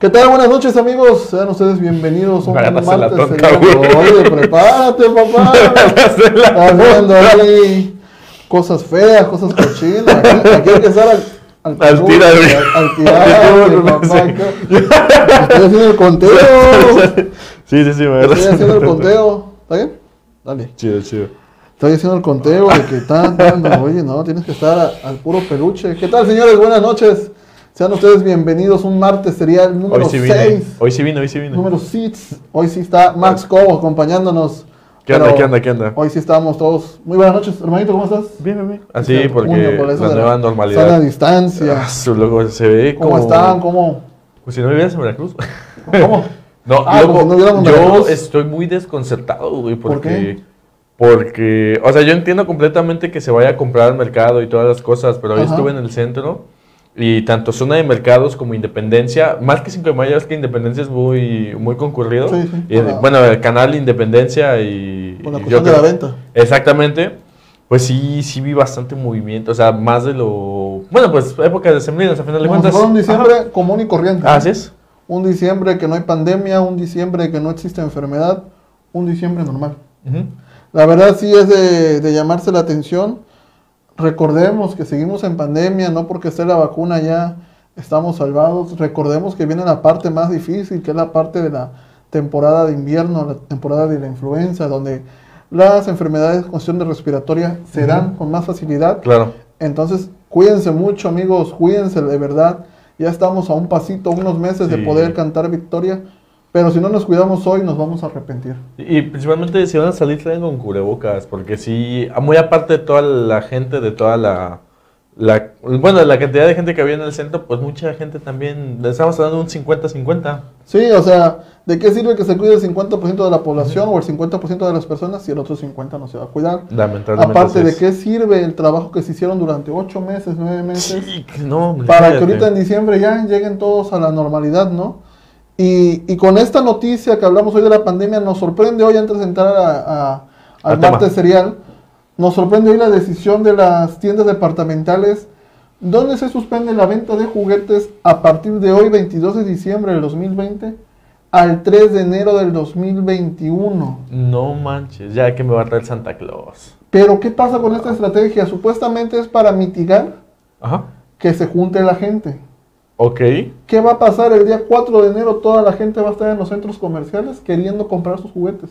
¿Qué tal? Buenas noches, amigos. Sean ustedes bienvenidos un la martes. señor. güey. Oye, prepárate, papá. Estás viendo ahí cosas feas, cosas cochinas. Aquí, aquí hay que estar al, Al al, tirante, Al papá. sí. Estoy haciendo el conteo. Sí, sí, sí, me Estoy haciendo el conteo. ¿Está bien? Dale. Chido, chido. Estoy haciendo el conteo de que tan, no, oye, no, tienes que estar al puro peluche. ¿Qué tal, señores? Buenas noches. Sean ustedes bienvenidos. Un martes sería el número Hoy sí 6. Hoy sí vine, hoy sí vine. Número 6. Hoy sí está Max Cobo acompañándonos. ¿Qué onda, Pero qué onda, qué onda? Hoy sí estamos todos. Muy buenas noches, hermanito, ¿cómo estás? Bien, bien, bien. Así, Este, porque puño, por la nueva Sana normalidad. distancia. Ah, su logo se ve ¿Cómo como... están? ¿Cómo? Pues si no vivieras en Veracruz. ¿Cómo? No, Ah, loco, si no en yo Veracruz. estoy muy desconcertado, güey, ¿Por porque... qué? Porque, o sea, yo entiendo completamente que se vaya a comprar al mercado y todas las cosas, pero hoy Ajá. estuve en el centro y tanto zona de mercados como Independencia, más que 5 de mayo, es que Independencia es muy, muy concurrido. Sí, sí, Y, la- bueno, el canal Independencia y... Por la y cuestión yo de la venta. Exactamente. Pues sí, sí vi bastante movimiento, o sea, más de lo... Bueno, pues épocas de sembrinas, a final de cuentas. fuera un diciembre Ajá. común y corriente. Así es. Un diciembre que no hay pandemia, un diciembre que no existe enfermedad, un diciembre normal. Ujú. La verdad sí es de, de llamarse la atención. Recordemos que seguimos en pandemia, no porque esté la vacuna ya estamos salvados. Recordemos que viene la parte más difícil, que es la parte de la temporada de invierno, la temporada de la influenza, donde las enfermedades con cuestión de respiratoria se dan con más facilidad. Claro. Entonces, cuídense mucho, amigos, cuídense de verdad. Ya estamos a un pasito, unos meses de poder cantar victoria. Pero si no nos cuidamos hoy, nos vamos a arrepentir. Y principalmente si van a salir traigan con cubrebocas, porque sí, muy aparte de toda la gente, de toda la, la bueno, la cantidad de gente que había en el centro, pues mucha gente también, estamos hablando de un 50-50. Sí, o sea, ¿de qué sirve que se cuide el 50% de la población o el 50% de las personas si el otro 50% no se va a cuidar? Lamentablemente. Aparte de qué sirve el trabajo que se hicieron durante 8 meses, 9 meses, Sí, no, para que ahorita en diciembre ya lleguen todos a la normalidad, ¿no? Y, y con esta noticia que hablamos hoy de la pandemia, nos sorprende hoy antes de entrar a- a- al martes serial, nos sorprende hoy la decisión de las tiendas departamentales donde se suspende la venta de juguetes a partir de hoy, 22 de diciembre del 2020, al 3 de enero del 2021. No manches, ya que me va a traer Santa Claus. Pero ¿qué pasa con esta estrategia? Supuestamente es para mitigar Ajá. que se junte la gente. Ok. ¿Qué va a pasar el día 4 de enero? Toda la gente va a estar en los centros comerciales queriendo comprar sus juguetes.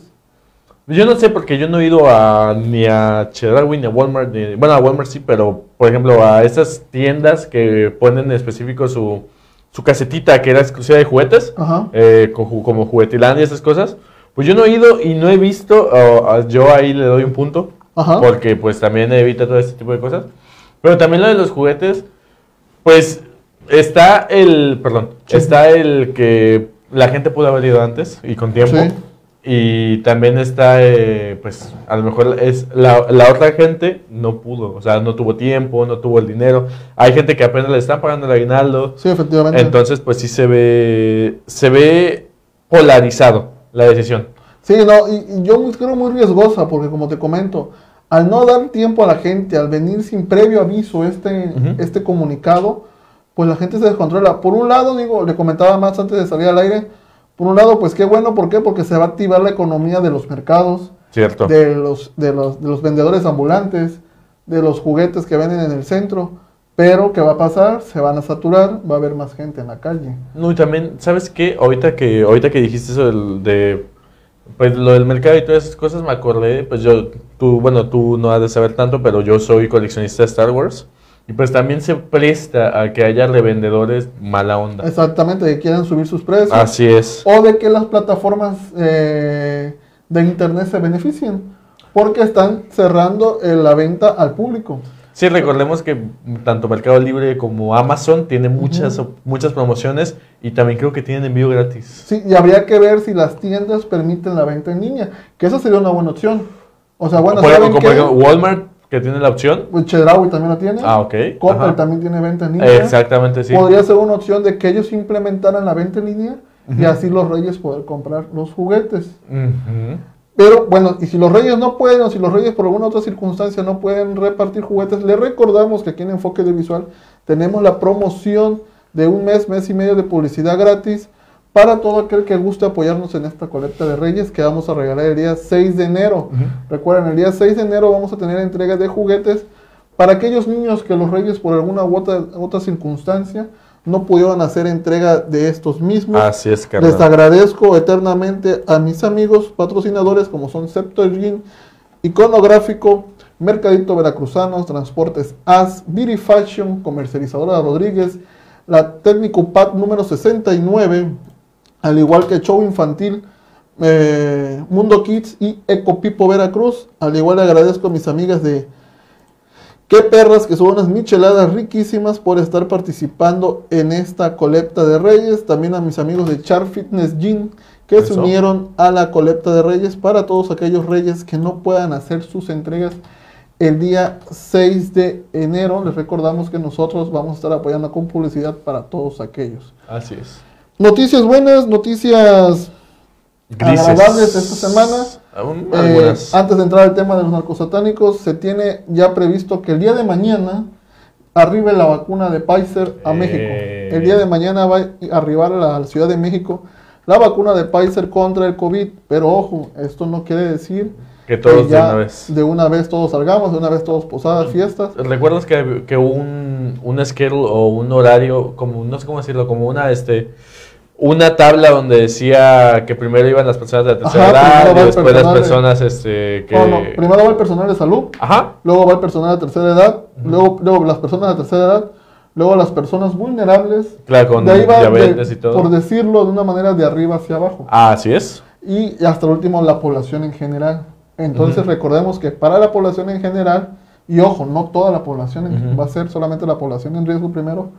Yo no sé porque yo no he ido a, ni a Chedraui ni a Walmart. ni- bueno, a Walmart sí, pero por ejemplo a esas tiendas que ponen en específico su, su casetita que era exclusiva de juguetes, eh, ju- como Juguetilandia y esas cosas. Pues yo no he ido y no he visto, yo ahí le doy un punto, Ajá. porque pues también evita todo este tipo de cosas. Pero también lo de los juguetes, pues está el, perdón, Sí. está el que la gente pudo haber ido antes y con tiempo. Sí. Y también está, eh, pues, a lo mejor es la, la otra gente no pudo, o sea, no tuvo tiempo, no tuvo el dinero. Hay gente que apenas le están pagando el aguinaldo. Sí, efectivamente. Entonces, pues sí se ve, se ve polarizado la decisión. Sí, no, y, y yo creo muy riesgosa porque como te comento, al no dar tiempo a la gente, al venir sin previo aviso este, este comunicado, pues la gente se descontrola. Por un lado, digo, le comentaba más antes de salir al aire, por un lado, pues qué bueno, ¿por qué? Porque se va a activar la economía de los mercados, Cierto. de los, de los, de los vendedores ambulantes, de los juguetes que venden en el centro. Pero, ¿qué va a pasar? Se van a saturar, va a haber más gente en la calle. No, y también, ¿sabes qué? Ahorita que, ahorita que dijiste eso del- de, pues lo del mercado y todas esas cosas, me acordé, pues yo, tú, bueno, tú no has de saber tanto, pero yo soy coleccionista de Star Wars. Y pues también se presta a que haya revendedores mala onda. Exactamente, que quieren subir sus precios. Así es. o de que las plataformas eh, de internet se beneficien, porque están cerrando eh, la venta al público. Sí, recordemos que tanto Mercado Libre como Amazon tienen muchas, muchas promociones y también creo que tienen envío gratis. Sí, y habría que ver si las tiendas permiten la venta en línea, que esa sería una buena opción. O sea, bueno, por, ¿saben como ejemplo, Walmart, que tiene la opción. Pues Chedraui también la tiene. Ah, ok. Coppel Ajá. también tiene venta en línea. Exactamente, sí. Podría ser una opción de que ellos implementaran la venta en línea y así los reyes poder comprar los juguetes. Pero bueno, y si los reyes no pueden, o si los reyes por alguna otra circunstancia no pueden repartir juguetes, les recordamos que aquí en Enfoque de Visual tenemos la promoción de un mes, mes y medio de publicidad gratis para todo aquel que guste apoyarnos en esta colecta de Reyes que vamos a regalar el día 6 de enero. Recuerden, el día 6 de enero vamos a tener entrega de juguetes para aquellos niños que los Reyes por alguna u otra, otra circunstancia no pudieron hacer entrega de estos mismos. Así es, Les carnal. agradezco eternamente a mis amigos patrocinadores como son Septuagint, Iconográfico, Mercadito Veracruzanos, Transportes AS, Beauty Fashion, Comercializadora Rodríguez, la Técnico PAC número 69, al igual que Show Infantil, eh, Mundo Kids y Ecopipo Veracruz. Al igual le agradezco a mis amigas de Qué perras, que son unas micheladas riquísimas por estar participando en esta colecta de Reyes. También a mis amigos de Char Fitness Gym que se unieron a la colecta de Reyes para todos aquellos Reyes que no puedan hacer sus entregas el día 6 de enero. Les recordamos que nosotros vamos a estar apoyando con publicidad para todos aquellos. Así es. Noticias buenas, noticias agradables esta semana. Aún Eh, antes de entrar al tema de los narcosatánicos, se tiene ya previsto que el día de mañana arribe la vacuna de Pfizer a Eh. México. El día de mañana va a arribar a la Ciudad de México la vacuna de Pfizer contra el COVID. Pero ojo, esto no quiere decir que todos de ya una vez. de una vez todos salgamos, de una vez todos posadas, fiestas. ¿Recuerdas que, que un, un schedule o un horario, como no sé cómo decirlo, como una este una tabla donde decía que primero iban las personas de la tercera Ajá, edad y después las de- personas este que No, no, primero va el personal de salud, Ajá. luego va el personal de tercera edad, luego, luego las personas de tercera edad, luego las personas vulnerables. Claro, con de ahí va, diabetes de- y todo. por decirlo de una manera de arriba hacia abajo. Ah, así es. Y hasta el último la población en general. Entonces recordemos que para la población en general, y ojo, no toda la población, en- va a ser solamente la población en riesgo primero,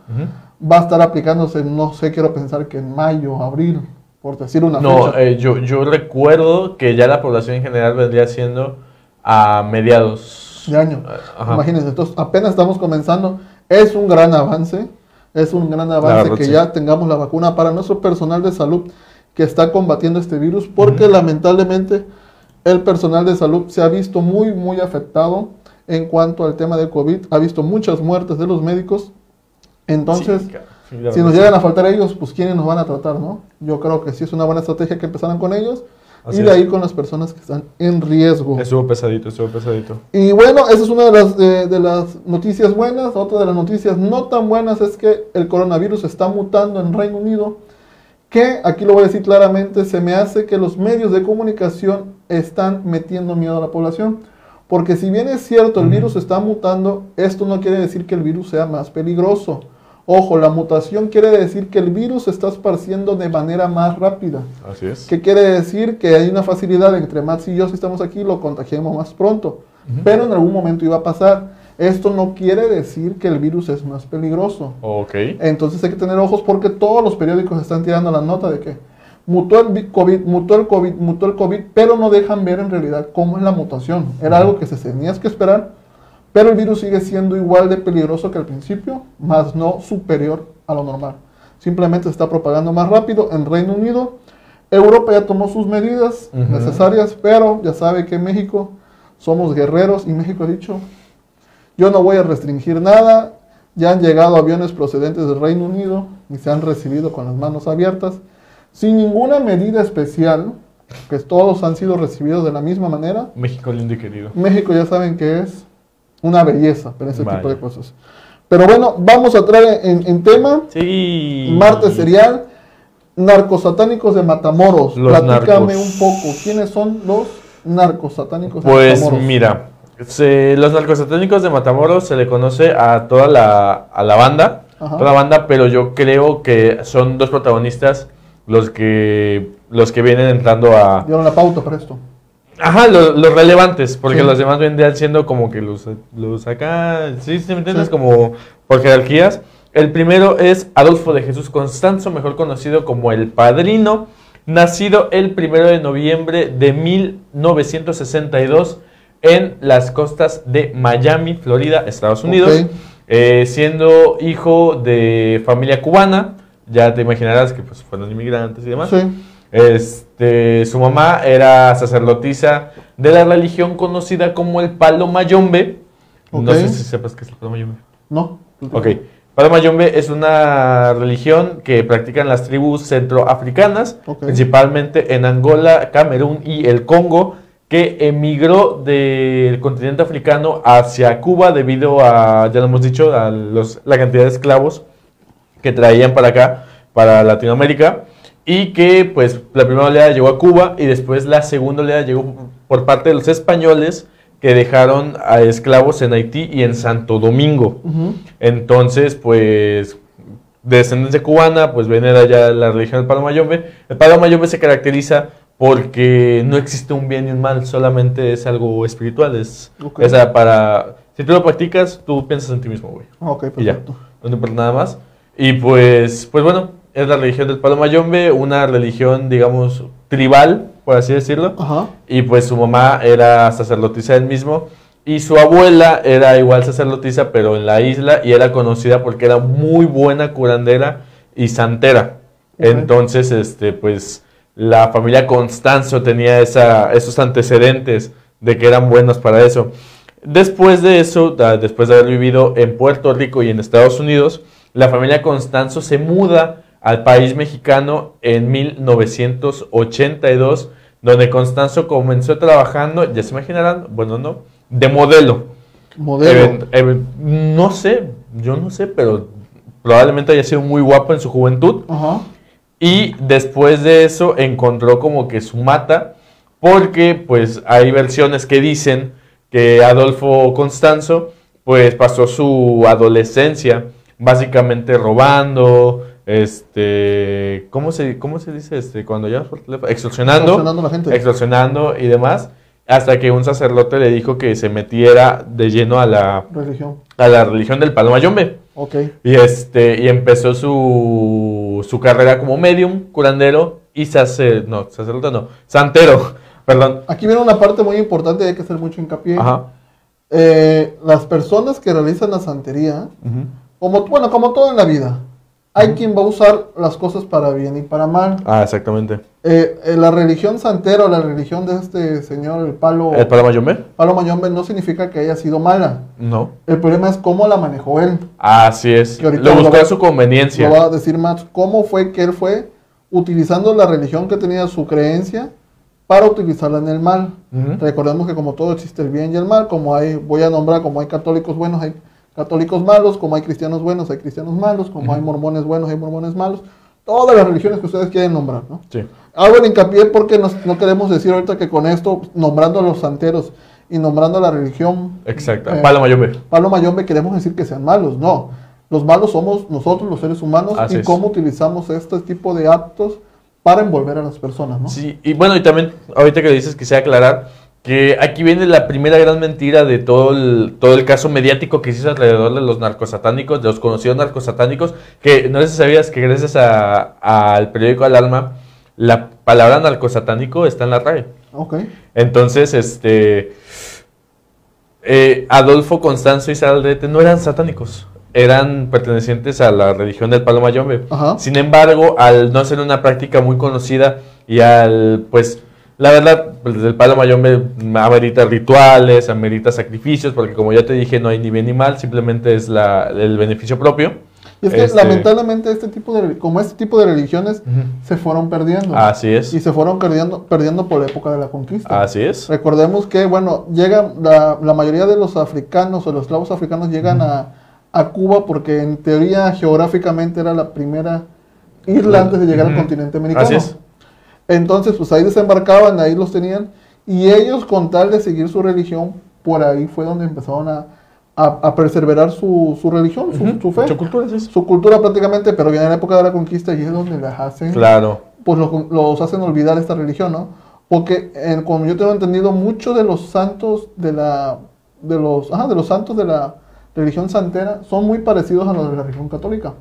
va a estar aplicándose, no sé, quiero pensar que en mayo, abril, por decir una No, fecha. eh, yo, yo recuerdo que ya la población en general vendría siendo a mediados de año. Ajá. Imagínense, entonces apenas estamos comenzando. Es un gran avance, es un gran avance verdad, que sí. ya tengamos la vacuna para nuestro personal de salud que está combatiendo este virus, porque lamentablemente el personal de salud se ha visto muy, muy afectado en cuanto al tema del COVID, ha visto muchas muertes de los médicos. Entonces, si nos llegan a faltar ellos, pues ¿quiénes nos van a tratar, no? Yo creo que sí es una buena estrategia que empezaran con ellos Así y de es. ahí con las personas que están en riesgo. Estuvo pesadito, estuvo pesadito. Y bueno, esa es una de las, de, de las noticias buenas. Otra de las noticias no tan buenas es que el coronavirus está mutando en Reino Unido. Que, aquí lo voy a decir claramente, se me hace que los medios de comunicación están metiendo miedo a la población. Porque si bien es cierto, el virus está mutando, esto no quiere decir que el virus sea más peligroso. Ojo, la mutación quiere decir que el virus se está esparciendo de manera más rápida. Así es. ¿Qué quiere decir? Que hay una facilidad entre Max y yo, si estamos aquí, lo contagiemos más pronto. Pero en algún momento iba a pasar. Esto no quiere decir que el virus es más peligroso. Ok. Entonces hay que tener ojos porque todos los periódicos están tirando la nota de que mutó el vi- COVID, mutó el COVID, mutó el COVID, pero no dejan ver en realidad cómo es la mutación. Era algo que se tenía que esperar, pero el virus sigue siendo igual de peligroso que al principio, más no superior a lo normal. Simplemente se está propagando más rápido en Reino Unido. Europa ya tomó sus medidas Ujú. necesarias, pero ya sabe que en México somos guerreros y México ha dicho, yo no voy a restringir nada. Ya han llegado aviones procedentes del Reino Unido y se han recibido con las manos abiertas, sin ninguna medida especial, que todos han sido recibidos de la misma manera. México lindo y querido. México ya saben que es una belleza para ese tipo Vaya. de cosas. Pero bueno, vamos a entrar en, en tema. Sí. Martes serial, narcosatánicos de Matamoros. Los Platícame narcos. un poco, ¿quiénes son los narcosatánicos de Pues Matamoros? mira, se- los narcosatánicos de Matamoros se le conoce a toda la, a la banda, Ajá. toda la banda, pero yo creo que son dos protagonistas los que los que vienen entrando a, Dieron la pauta para esto. ajá, lo- los relevantes, porque Sí. los demás vendrían siendo como que los, los acá, sí, ¿sí me entiendes? Sí. Como por jerarquías. El primero es Adolfo de Jesús Constanzo, mejor conocido como el Padrino, nacido el primero de noviembre de 1962 en las costas de Miami, Florida, Estados Unidos. Eh, siendo hijo de familia cubana. Ya te imaginarás que pues, fueron inmigrantes y demás. Sí. Este, su mamá era sacerdotisa de la religión conocida como el Palo Mayombe. No sé si sepas qué es el Palo Mayombe. No. Ok. Palo Mayombe es una religión que practican las tribus centroafricanas, principalmente en Angola, Camerún y el Congo, que emigró del continente africano hacia Cuba debido a, ya lo hemos dicho, a los- la cantidad de esclavos que traían para acá, para Latinoamérica, y que pues la primera oleada llegó a Cuba y después la segunda oleada llegó por parte de los españoles que dejaron a esclavos en Haití y en Santo Domingo. Entonces, pues, de descendencia cubana, pues de allá la religión del Palo Mayombe. El Palo Mayombe se caracteriza porque no existe un bien y un mal, solamente es algo espiritual. Es, Ok. o sea, para... Si tú lo practicas, tú piensas en ti mismo, güey. Ok, Y ya, perfecto. no te importa nada más. Y pues, pues bueno, es la religión del Palo Mayombe, una religión, digamos, tribal, por así decirlo. Ajá. Y pues su mamá era sacerdotisa del mismo. Y su abuela era igual sacerdotisa, pero en la isla. Y era conocida porque era muy buena curandera y santera. Entonces, este, pues, la familia Constanzo tenía esa, esos antecedentes de que eran buenos para eso. Después de eso, después de haber vivido en Puerto Rico y en Estados Unidos, la familia Constanzo se muda al país mexicano en 1982, donde Constanzo comenzó trabajando, ya se imaginarán, bueno, no, de modelo. Modelo. No sé, yo no sé, pero probablemente haya sido muy guapo en su juventud. Ajá. Y después de eso encontró como que su mata, porque pues hay versiones que dicen que Adolfo Constanzo pues pasó su adolescencia básicamente robando, este, ¿cómo se, cómo se dice este cuando ya extorsionando, Extorsionando a la gente. extorsionando y demás, hasta que un sacerdote le dijo que se metiera de lleno a la, Religión. a la religión del Palomayombe. Ok. Y este, y empezó su, su carrera como medium, curandero y sacer, no, sacerdote no, santero, perdón. Aquí viene una parte muy importante y hay que hacer mucho hincapié. Ajá. Eh, las personas que realizan la santería, Ujú. Como, bueno, como todo en la vida, hay quien va a usar las cosas para bien y para mal. Ah, exactamente. Eh, eh, la religión santera o la religión de este señor, el palo, ¿El Palomayombe? palo Mayombe, no significa que haya sido mala. No. El problema es cómo la manejó él. Así es. Que Lo buscó a su conveniencia. Lo va a decir más cómo fue que él fue utilizando la religión que tenía su creencia para utilizarla en el mal. Recordemos que como todo existe el bien y el mal, como hay, voy a nombrar, como hay católicos buenos, hay católicos malos, como hay cristianos buenos, hay cristianos malos, como hay mormones buenos, hay mormones malos. Todas las religiones que ustedes quieren nombrar, ¿no? Sí. Hago el hincapié porque nos- no queremos decir ahorita que con esto, nombrando a los santeros y nombrando a la religión Exacto. Eh, Palomayombe. Palo Mayombe queremos decir que sean malos, no. Los malos somos nosotros, los seres humanos, Así y es. cómo utilizamos este tipo de actos para envolver a las personas, ¿no? Sí, y bueno, y también, ahorita que dices, quisiera aclarar que aquí viene la primera gran mentira de todo el, todo el caso mediático que se hizo alrededor de los narcosatánicos, de los conocidos narcosatánicos, que no sé si sabías que gracias a- al periódico Alarma, la palabra narcosatánico está en la RAE. Ok. Entonces, este, eh, Adolfo Constanzo y Sara Aldrete no eran satánicos, eran pertenecientes a la religión del Palo Mayombe. Ajá. Sin embargo, al no ser una práctica muy conocida y al, pues, la verdad, pues, el Palo Mayombe amerita rituales, amerita sacrificios, porque como ya te dije, no hay ni bien ni mal, simplemente es la, el beneficio propio. Y es que Este- lamentablemente este tipo de, como este tipo de religiones se fueron perdiendo. Así es. Y se fueron perdiendo, perdiendo por la época de la conquista. Así es. Recordemos que, bueno, llegan, la, la mayoría de los africanos o los esclavos africanos llegan a, a Cuba porque en teoría geográficamente era la primera isla antes de llegar al continente americano. Así es. Entonces, pues ahí desembarcaban, ahí los tenían, y ellos con tal de seguir su religión, por ahí fue donde empezaron a, a, a perseverar su, su religión, su, fe, Su cultura eso. su cultura prácticamente, pero viene la época de la conquista y es donde las hacen, Claro. pues los, los hacen olvidar esta religión, ¿no? Porque eh, como yo tengo entendido, muchos de los santos de la, de los, ajá, de los santos de la religión santera son muy parecidos a los de la religión católica,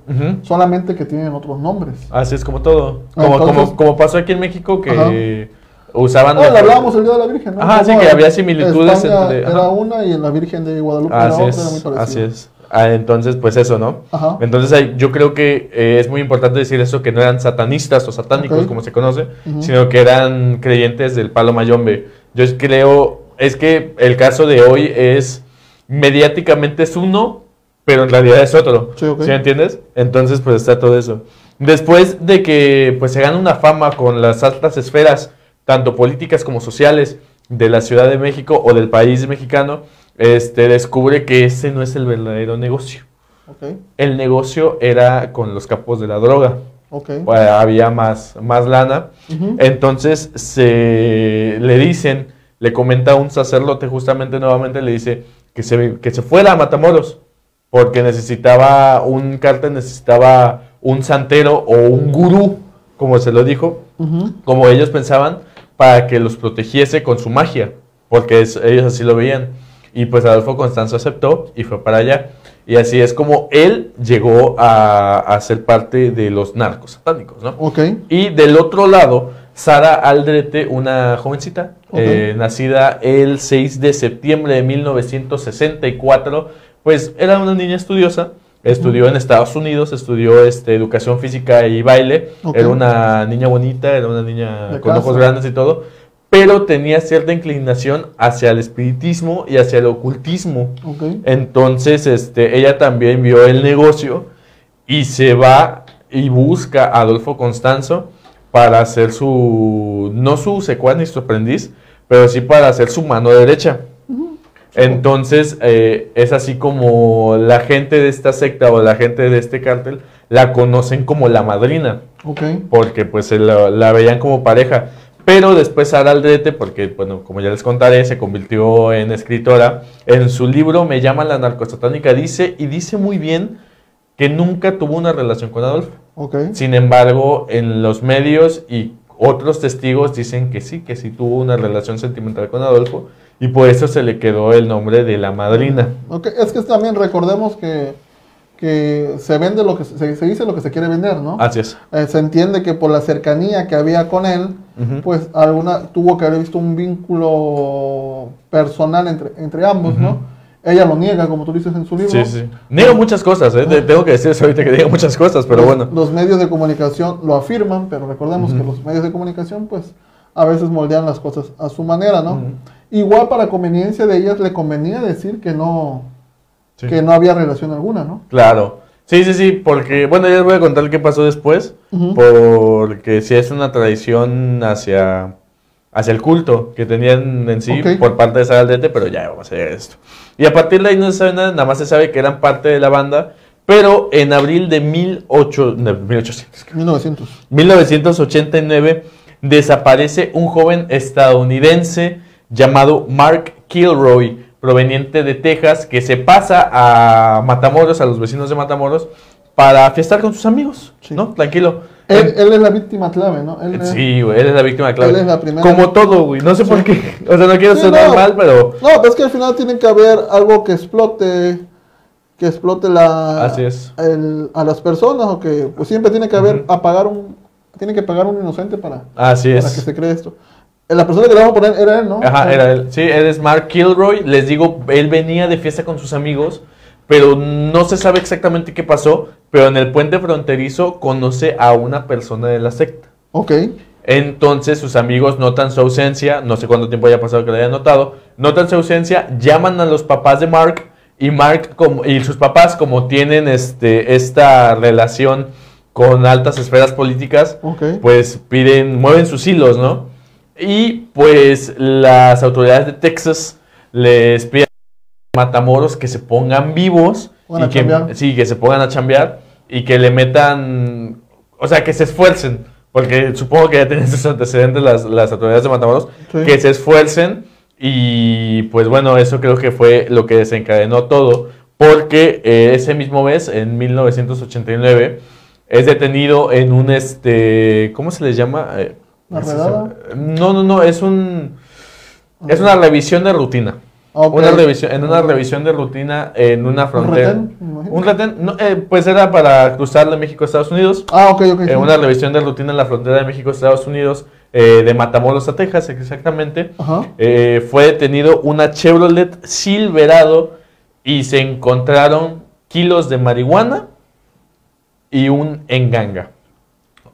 solamente que tienen otros nombres. Así es como todo. Como, entonces- como, como pasó aquí en México que usaban... Oh, le hablábamos el Día de la Virgen, ¿no? Ajá, sí, que había similitudes Era una y en la Virgen de Guadalupe era Así otra, era muy es, parecido. así es. Ah, entonces, pues eso, ¿no? Ajá. Entonces yo creo que eh, es muy importante decir eso, que no eran satanistas o satánicos, como se conoce, sino que eran creyentes del palo mayombe. Yo creo, es que el caso de hoy es, mediáticamente es uno, pero en realidad es otro. Sí, ok. ¿Sí me entiendes? Entonces, pues está todo eso. Después de que pues se gana una fama con las altas esferas, tanto políticas como sociales, de la Ciudad de México o del país mexicano, este, descubre que ese no es el verdadero negocio. El negocio era con los capos de la droga. Había más, más lana. Entonces se le dicen, le comenta un sacerdote justamente nuevamente, le dice que se, que se fuera a Matamoros, porque necesitaba un cártel, necesitaba un santero o un gurú, como se lo dijo, como ellos pensaban, para que los protegiese con su magia, porque es- ellos así lo veían. Y pues Adolfo Constanzo aceptó y fue para allá. Y así es como él llegó a, a ser parte de los narcos satánicos, ¿no? Ok, Y del otro lado, Sara Aldrete, una jovencita, eh, nacida el 6 de septiembre de 1964, pues era una niña estudiosa, estudió en Estados Unidos, estudió este, educación física y baile, era una niña bonita, era una niña De con casa. ojos grandes y todo, pero tenía cierta inclinación hacia el espiritismo y hacia el ocultismo. Entonces, este, ella también vio el negocio y se va y busca a Adolfo Constanzo para hacer su, no su secuaz ni su aprendiz, pero sí para hacer su mano derecha. Entonces, eh, es así como la gente de esta secta o la gente de este cártel la conocen como la madrina porque pues se la, la veían como pareja. Pero después Sara Aldrete, porque bueno, como ya les contaré, se convirtió en escritora. En su libro Me llama la narcosatánica dice, y dice muy bien, que nunca tuvo una relación con Adolfo. Sin embargo, en los medios y otros testigos dicen que sí, que sí tuvo una relación sentimental con Adolfo, y por eso se le quedó el nombre de la madrina. Ok, es que también recordemos que, que se vende lo que se, se dice lo que se quiere vender, ¿no? Así es. Eh, se entiende que por la cercanía que había con él, pues alguna tuvo que haber visto un vínculo personal entre, entre ambos. ¿no? Ella lo niega, como tú dices en su libro. Sí, sí. Niego muchas cosas, ¿eh? Te- tengo que decir eso ahorita que diga muchas cosas, pero los, bueno. Los medios de comunicación lo afirman, pero recordemos que los medios de comunicación, pues, a veces moldean las cosas a su manera, ¿no? Igual para conveniencia de ellas le convenía decir que no, Sí. que no había relación alguna, ¿no? Claro. Sí, sí, sí, porque, bueno, ya les voy a contar qué pasó después, porque sí es una tradición hacia, hacia el culto que tenían en sí por parte de Sara Aldrete, pero ya vamos a llegar a esto. Y a partir de ahí no se sabe nada, nada más se sabe que eran parte de la banda, pero en abril de 18, no, 1800, 1900. 1989 desaparece un joven estadounidense llamado Mark Kilroy, proveniente de Texas, que se pasa a Matamoros, a los vecinos de Matamoros, para fiestar con sus amigos, Sí. ¿no? Tranquilo. Él, él es la víctima clave, ¿no? Él es- Sí, güey, él es la víctima clave. Él es la primera. Como todo, güey. No sé por qué. O sea, no quiero Sí, sonar no. mal, pero No, pues es que al final tiene que haber algo que explote, que explote la, Así es. el- a las personas, o que pues siempre tiene que haber, Ujú. apagar un, tiene que pagar un inocente para, así para que es. se cree esto. La persona que le vamos a poner era él, ¿no? Ajá, era él. Sí, él es Mark Kilroy. Les digo, él venía de fiesta con sus amigos, pero no se sabe exactamente qué pasó. Pero en el puente fronterizo conoce a una persona de la secta. Ok, Entonces sus amigos notan su ausencia, no sé cuánto tiempo haya pasado que lo hayan notado, notan su ausencia, llaman a los papás de Mark y Mark como, y sus papás como tienen este, esta relación con altas esferas políticas, pues piden, mueven sus hilos, ¿no? Y pues las autoridades de Texas les piden a Matamoros que se pongan vivos Pongan y a que, chambear. sí, que se pongan a chambear y que le metan, o sea, que se esfuercen, porque supongo que ya tienen sus antecedentes las, las autoridades de Matamoros, Sí. que se esfuercen y pues bueno, eso creo que fue lo que desencadenó todo, porque eh, ese mismo mes, en 1989, es detenido en un, este, ¿cómo se les llama? Eh. No, no, no, es un, es una revisión de rutina. Ok. Una revisión, en una revisión de rutina en una frontera. retén? Un retén, no, eh, pues era para cruzar de México a Estados Unidos. Ah, ok, ok. Eh, sí. una revisión de rutina en la frontera de México-Estados Unidos, eh, de Matamoros a Texas, exactamente. Ajá. Eh, fue detenido una Chevrolet Silverado y se encontraron kilos de marihuana y un enganga.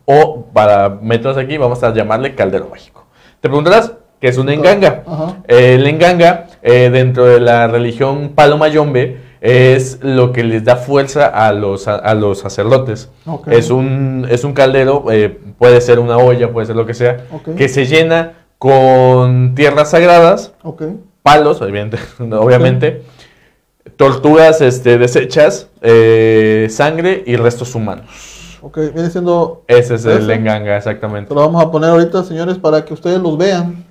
O para métodos aquí, vamos a llamarle caldero mágico. Te preguntarás, ¿qué es un enganga? Ajá. El enganga, eh, dentro de la religión Palo Mayombe, es lo que les da fuerza a los, a, a los sacerdotes. Es, un, es un caldero, eh, puede ser una olla, puede ser lo que sea, Ok. que se llena con tierras sagradas, Ok. palos, obviamente, obviamente tortugas este, desechas, eh, sangre y restos humanos. Ok. Viene siendo. Ese es el enganga, exactamente. Te lo vamos a poner ahorita, señores, para que ustedes los vean.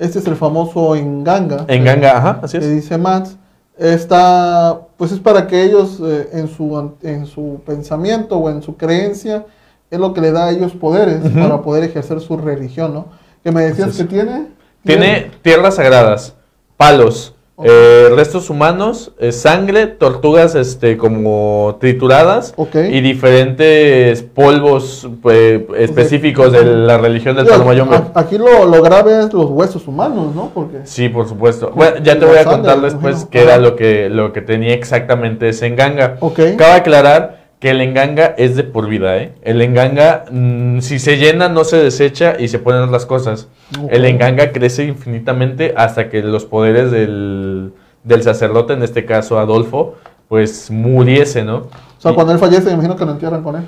Este es el famoso Enganga. Enganga, ajá, así que es. dice Max. Está, pues es para que ellos eh, en, su, en su pensamiento o en su creencia es lo que le da a ellos poderes para poder ejercer su religión, ¿no? Que me decías que tiene. Tiene tierras sagradas, palos, Eh, restos humanos, eh, sangre, tortugas este, como trituradas y diferentes polvos eh, específicos de la religión del Digo, Palo Mayombe. a- Aquí lo, lo grave es los huesos humanos, ¿no? Porque. Sí, por supuesto. Bueno, ya te voy a contar después qué era lo que, lo que tenía exactamente ese enganga. Ok. Cabe aclarar que el enganga es de por vida, ¿eh? El enganga, mm, si se llena, no se desecha y se ponen las cosas. El enganga crece infinitamente hasta que los poderes del, del sacerdote, en este caso Adolfo, pues muriese, ¿no? O sea, Y- cuando él fallece, me imagino que lo entierran con él.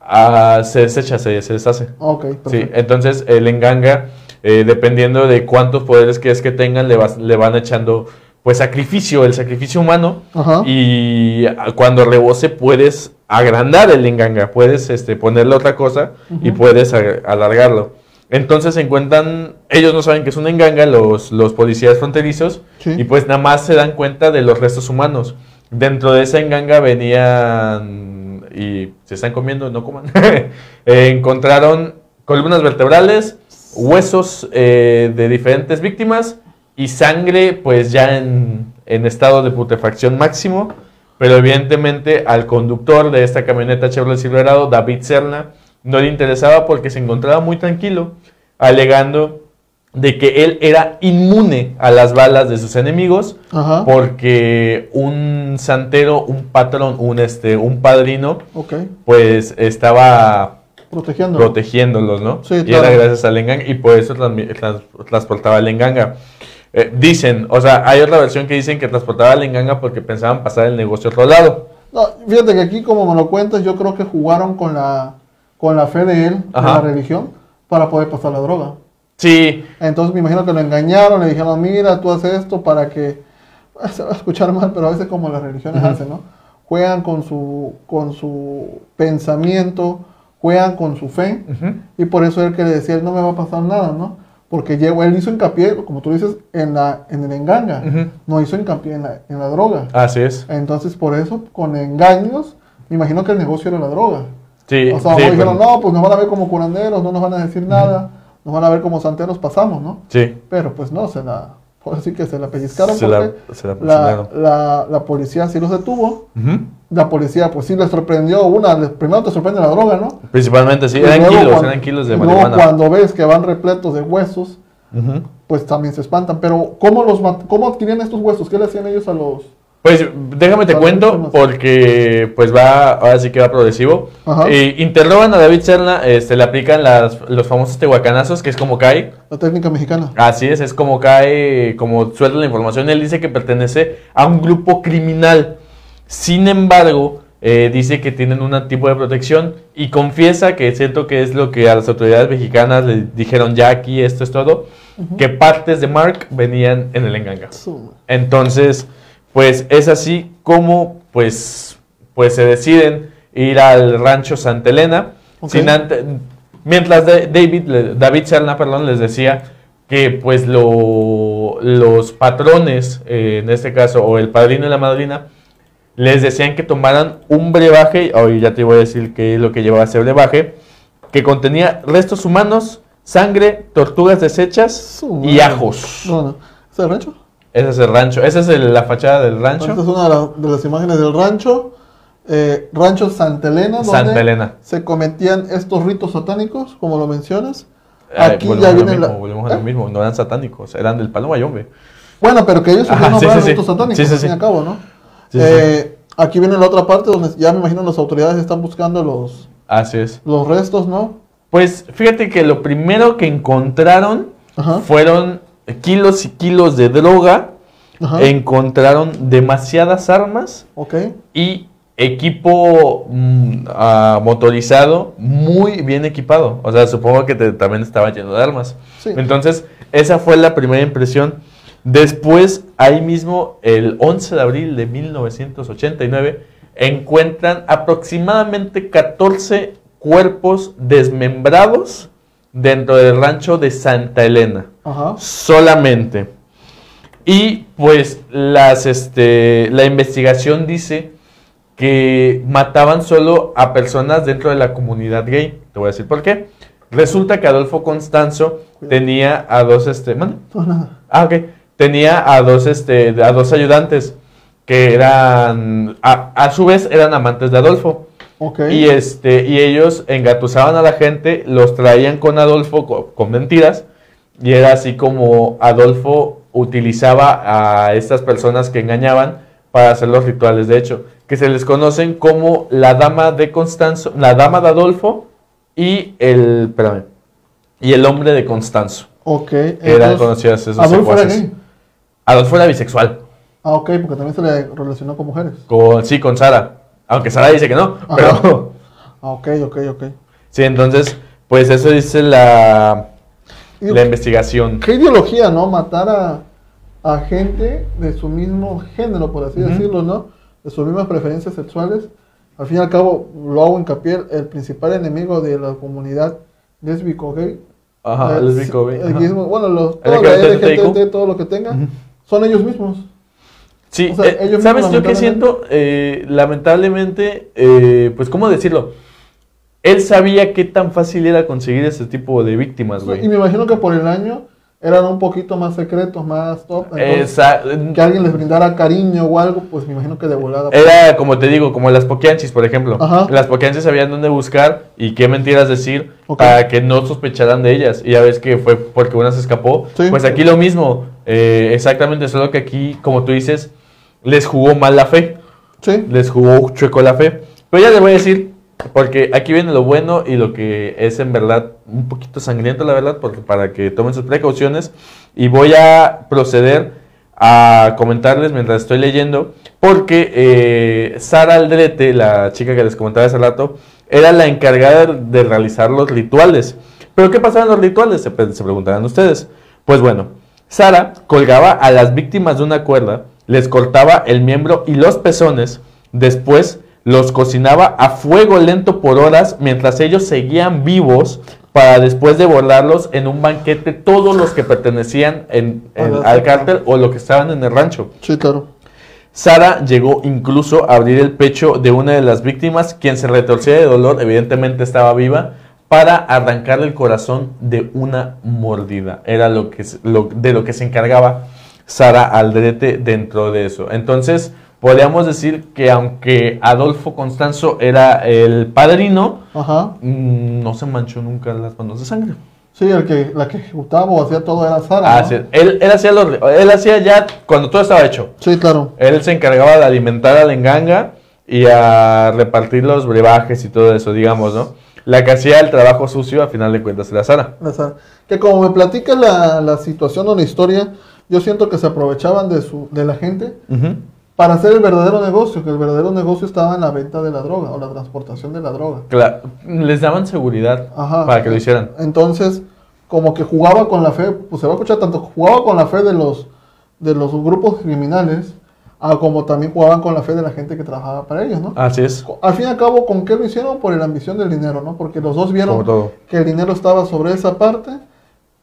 Ah, se desecha, se, se deshace. Ok, Sí, entonces el enganga, eh, dependiendo de cuántos poderes que es que tengan, le, vas- le van echando pues sacrificio, el sacrificio humano. Ajá. Y cuando rebose puedes agrandar el enganga, puedes este, ponerle otra cosa y puedes alargarlo. Entonces se encuentran, ellos no saben que es un enganga, los, los policías fronterizos, Sí. y pues nada más se dan cuenta de los restos humanos. Dentro de esa enganga venían, y se están comiendo, no coman, eh, encontraron columnas vertebrales, huesos eh, de diferentes víctimas y sangre pues ya en, en estado de putrefacción máximo. Pero evidentemente al conductor de esta camioneta Chevrolet Silverado, David Serna, no le interesaba porque se encontraba muy tranquilo, alegando de que él era inmune a las balas de sus enemigos Ajá. porque un santero, un patrón, un, este, un padrino, pues estaba protegiéndolos, ¿no? Sí, y claro. era gracias al enganga y por eso trans- transportaba el enganga. Eh, dicen, o sea, hay otra versión que dicen que transportaba el enganga porque pensaban pasar el negocio a otro lado. No, fíjate que aquí, como me lo cuentas, yo creo que jugaron con la, con la fe de él, de Ajá. la religión, para poder pasar la droga. Sí, Entonces me imagino que lo engañaron, le dijeron, mira, tú haces esto para que... Se va a escuchar mal, pero a veces como las religiones hacen, ¿no? Juegan con su, con su pensamiento, juegan con su fe, y por eso él que le decía, no me va a pasar nada, ¿no? Porque llegó, él hizo hincapié, como tú dices, en, la, en el enganga, Ujú. no hizo hincapié en la, en la droga. así es. Entonces, por eso, con engaños, me imagino que el negocio era la droga. Sí, o sea, sí, dijeron, no, pues nos van a ver como curanderos, no nos van a decir nada, nos van a ver como santeros, pasamos, ¿no? sí. Pero pues no, se la, por así que se la pellizcaron Se la- se la la, presionaron. la- la policía sí los detuvo. La policía, pues sí les sorprendió una, les- primero te sorprende la droga, ¿no? Principalmente, sí, eran luego kilos, cuando- eran kilos de y luego marihuana. cuando ves que van repletos de huesos, pues también se espantan. Pero, ¿cómo, los, cómo adquirían estos huesos? ¿Qué le hacían ellos a los...? Pues déjame te cuento porque pues va, ahora sí que va progresivo. Eh, interrogan a David Serna, este, le aplican las, los famosos tehuacanazos, que es como cae. La técnica mexicana. Así es, es como cae, como suelta la información. Él dice que pertenece a un grupo criminal. Sin embargo, eh, dice que tienen un tipo de protección y confiesa que es cierto que es lo que a las autoridades mexicanas le dijeron ya aquí, esto es todo, que partes de Mark venían en el enganga. Entonces, pues es así como pues, pues se deciden ir al rancho Santa Elena. Sin ante- mientras David, le- David Serna perdón, les decía que pues lo- los patrones, eh, en este caso, o el padrino y la madrina, les decían que tomaran un brebaje, hoy ya te voy a decir qué es lo que llevaba ese brebaje, que contenía restos humanos, sangre, tortugas deshechas su y ajos. No, no. ¿Es el rancho? Ese es el rancho, esa es el- la fachada del rancho. Esta es una de, la- de las imágenes del rancho. Eh, rancho Santa Elena, donde Santa Elena. se cometían estos ritos satánicos, como lo mencionas. Ay, Aquí ya a lo viene mismo, la... volvemos a lo ¿Eh? mismo, no eran satánicos, eran del palo mayombe. Bueno, pero que ellos Ajá, sí, sí, ritos satánicos, Sí, sí, al fin y al cabo, ¿no? Sí, Eh, Aquí viene la otra parte donde ya me imagino las autoridades están buscando los, Así es. los restos, ¿no? Pues fíjate que lo primero que encontraron Ajá. fueron kilos y kilos de droga Ajá. encontraron demasiadas armas y equipo mm, ah, motorizado muy bien equipado. O sea, supongo que te- también estaba lleno de armas. Sí. Entonces, esa fue la primera impresión. Después, ahí mismo, el 11 de abril de 1989, encuentran aproximadamente 14 cuerpos desmembrados dentro del rancho de Santa Elena Ajá. solamente. Y pues las, este, la investigación dice que mataban solo a personas dentro de la comunidad gay. Te voy a decir por qué. Resulta que Adolfo Constanzo tenía a dos, este. Ah, ok. Tenía a dos, este, a dos ayudantes que eran, a, a su vez, eran amantes de Adolfo. Y este, y ellos engatusaban a la gente, los traían con Adolfo co- con, mentiras, y era así como Adolfo utilizaba a estas personas que engañaban para hacer los rituales, de hecho, que se les conocen como la dama de Constanzo, la dama de Adolfo y el, espérame, y el hombre de Constanzo. Ok. Eran conocidos esos Adolfo era secuaces. gay. Adolfo era bisexual, Ah, ok, porque también se le relacionó con mujeres. con, sí, con Sara, aunque Sara dice que no, Ajá. pero... Ah, ok, ok, ok. Sí, entonces, pues eso dice la, La investigación. ¿Qué ideología, no? Matar a, a gente de su mismo género, por así decirlo, ¿no? De sus mismas preferencias sexuales. Al fin y al cabo, lo hago hincapié, el principal enemigo de la comunidad lésbico gay. Ajá, eh, el lésbico, gay, el bueno, los, todo. LGBT, todo lo que tenga, son ellos mismos. Sí, O sea, eh, ellos ¿sabes mismos, yo qué siento? Eh, lamentablemente, eh, pues, ¿cómo decirlo? Él sabía qué tan fácil era conseguir ese tipo de víctimas, Y güey. me imagino que por el año eran un poquito más secretos, más top. Esa- que alguien les brindara cariño o algo, pues me imagino que de volada. Era, como te digo, como las poquianchis, por ejemplo. Ajá. Las poquianchis sabían dónde buscar y qué mentiras decir para que no sospecharan de ellas. Y ya ves que fue porque una se escapó. Sí. Pues aquí lo mismo. eh, exactamente, solo que aquí, como tú dices, les jugó mal la fe. Sí. Les jugó chueco la fe. Pero ya les voy a decir, porque aquí viene lo bueno y lo que es en verdad un poquito sangriento, la verdad, porque, para que tomen sus precauciones. Y voy a proceder a comentarles mientras estoy leyendo, porque eh, Sara Aldrete, la chica que les comentaba hace rato, era la encargada de realizar los rituales. ¿Pero qué pasaba en los rituales? Se, se preguntarán ustedes. Pues bueno, Sara colgaba a las víctimas de una cuerda, les cortaba el miembro y los pezones, después los cocinaba a fuego lento por horas mientras ellos seguían vivos para después devorarlos en un banquete todos los que pertenecían en- en- al cártel o los que estaban en el rancho. Sí, claro. Sara llegó incluso a abrir el pecho de una de las víctimas, quien se retorcía de dolor, evidentemente estaba viva, para arrancarle el corazón de una mordida. Era lo que, se- lo- de lo que se encargaba Sara Aldrete dentro de eso. Entonces, podríamos decir que aunque Adolfo Constanzo era el padrino, Ajá. mm, no se manchó nunca las manos de sangre. Sí, el que, la que ejecutaba o hacía todo era Sara. Ah, ¿no? sí, él, él hacía los- él hacía ya cuando todo estaba hecho. Sí, claro. Él se encargaba de alimentar a la enganga y a repartir los brebajes y todo eso, digamos, ¿no? La que hacía el trabajo sucio, a final de cuentas, era Sara. La Sara. Que como me platica la, la situación o la historia, yo siento que se aprovechaban de, su, de la gente para hacer el verdadero negocio, que el verdadero negocio estaba en la venta de la droga o la transportación de la droga. Cla- les daban seguridad Ajá. para que lo hicieran. Entonces, como que jugaba con la fe, pues se va a escuchar tanto, jugaba con la fe de los, de los grupos criminales, a como también jugaban con la fe de la gente que trabajaba para ellos, ¿no? Así es. Al fin y al cabo, ¿con qué lo hicieron? Por la ambición del dinero, ¿no? Porque los dos vieron que el dinero estaba sobre esa parte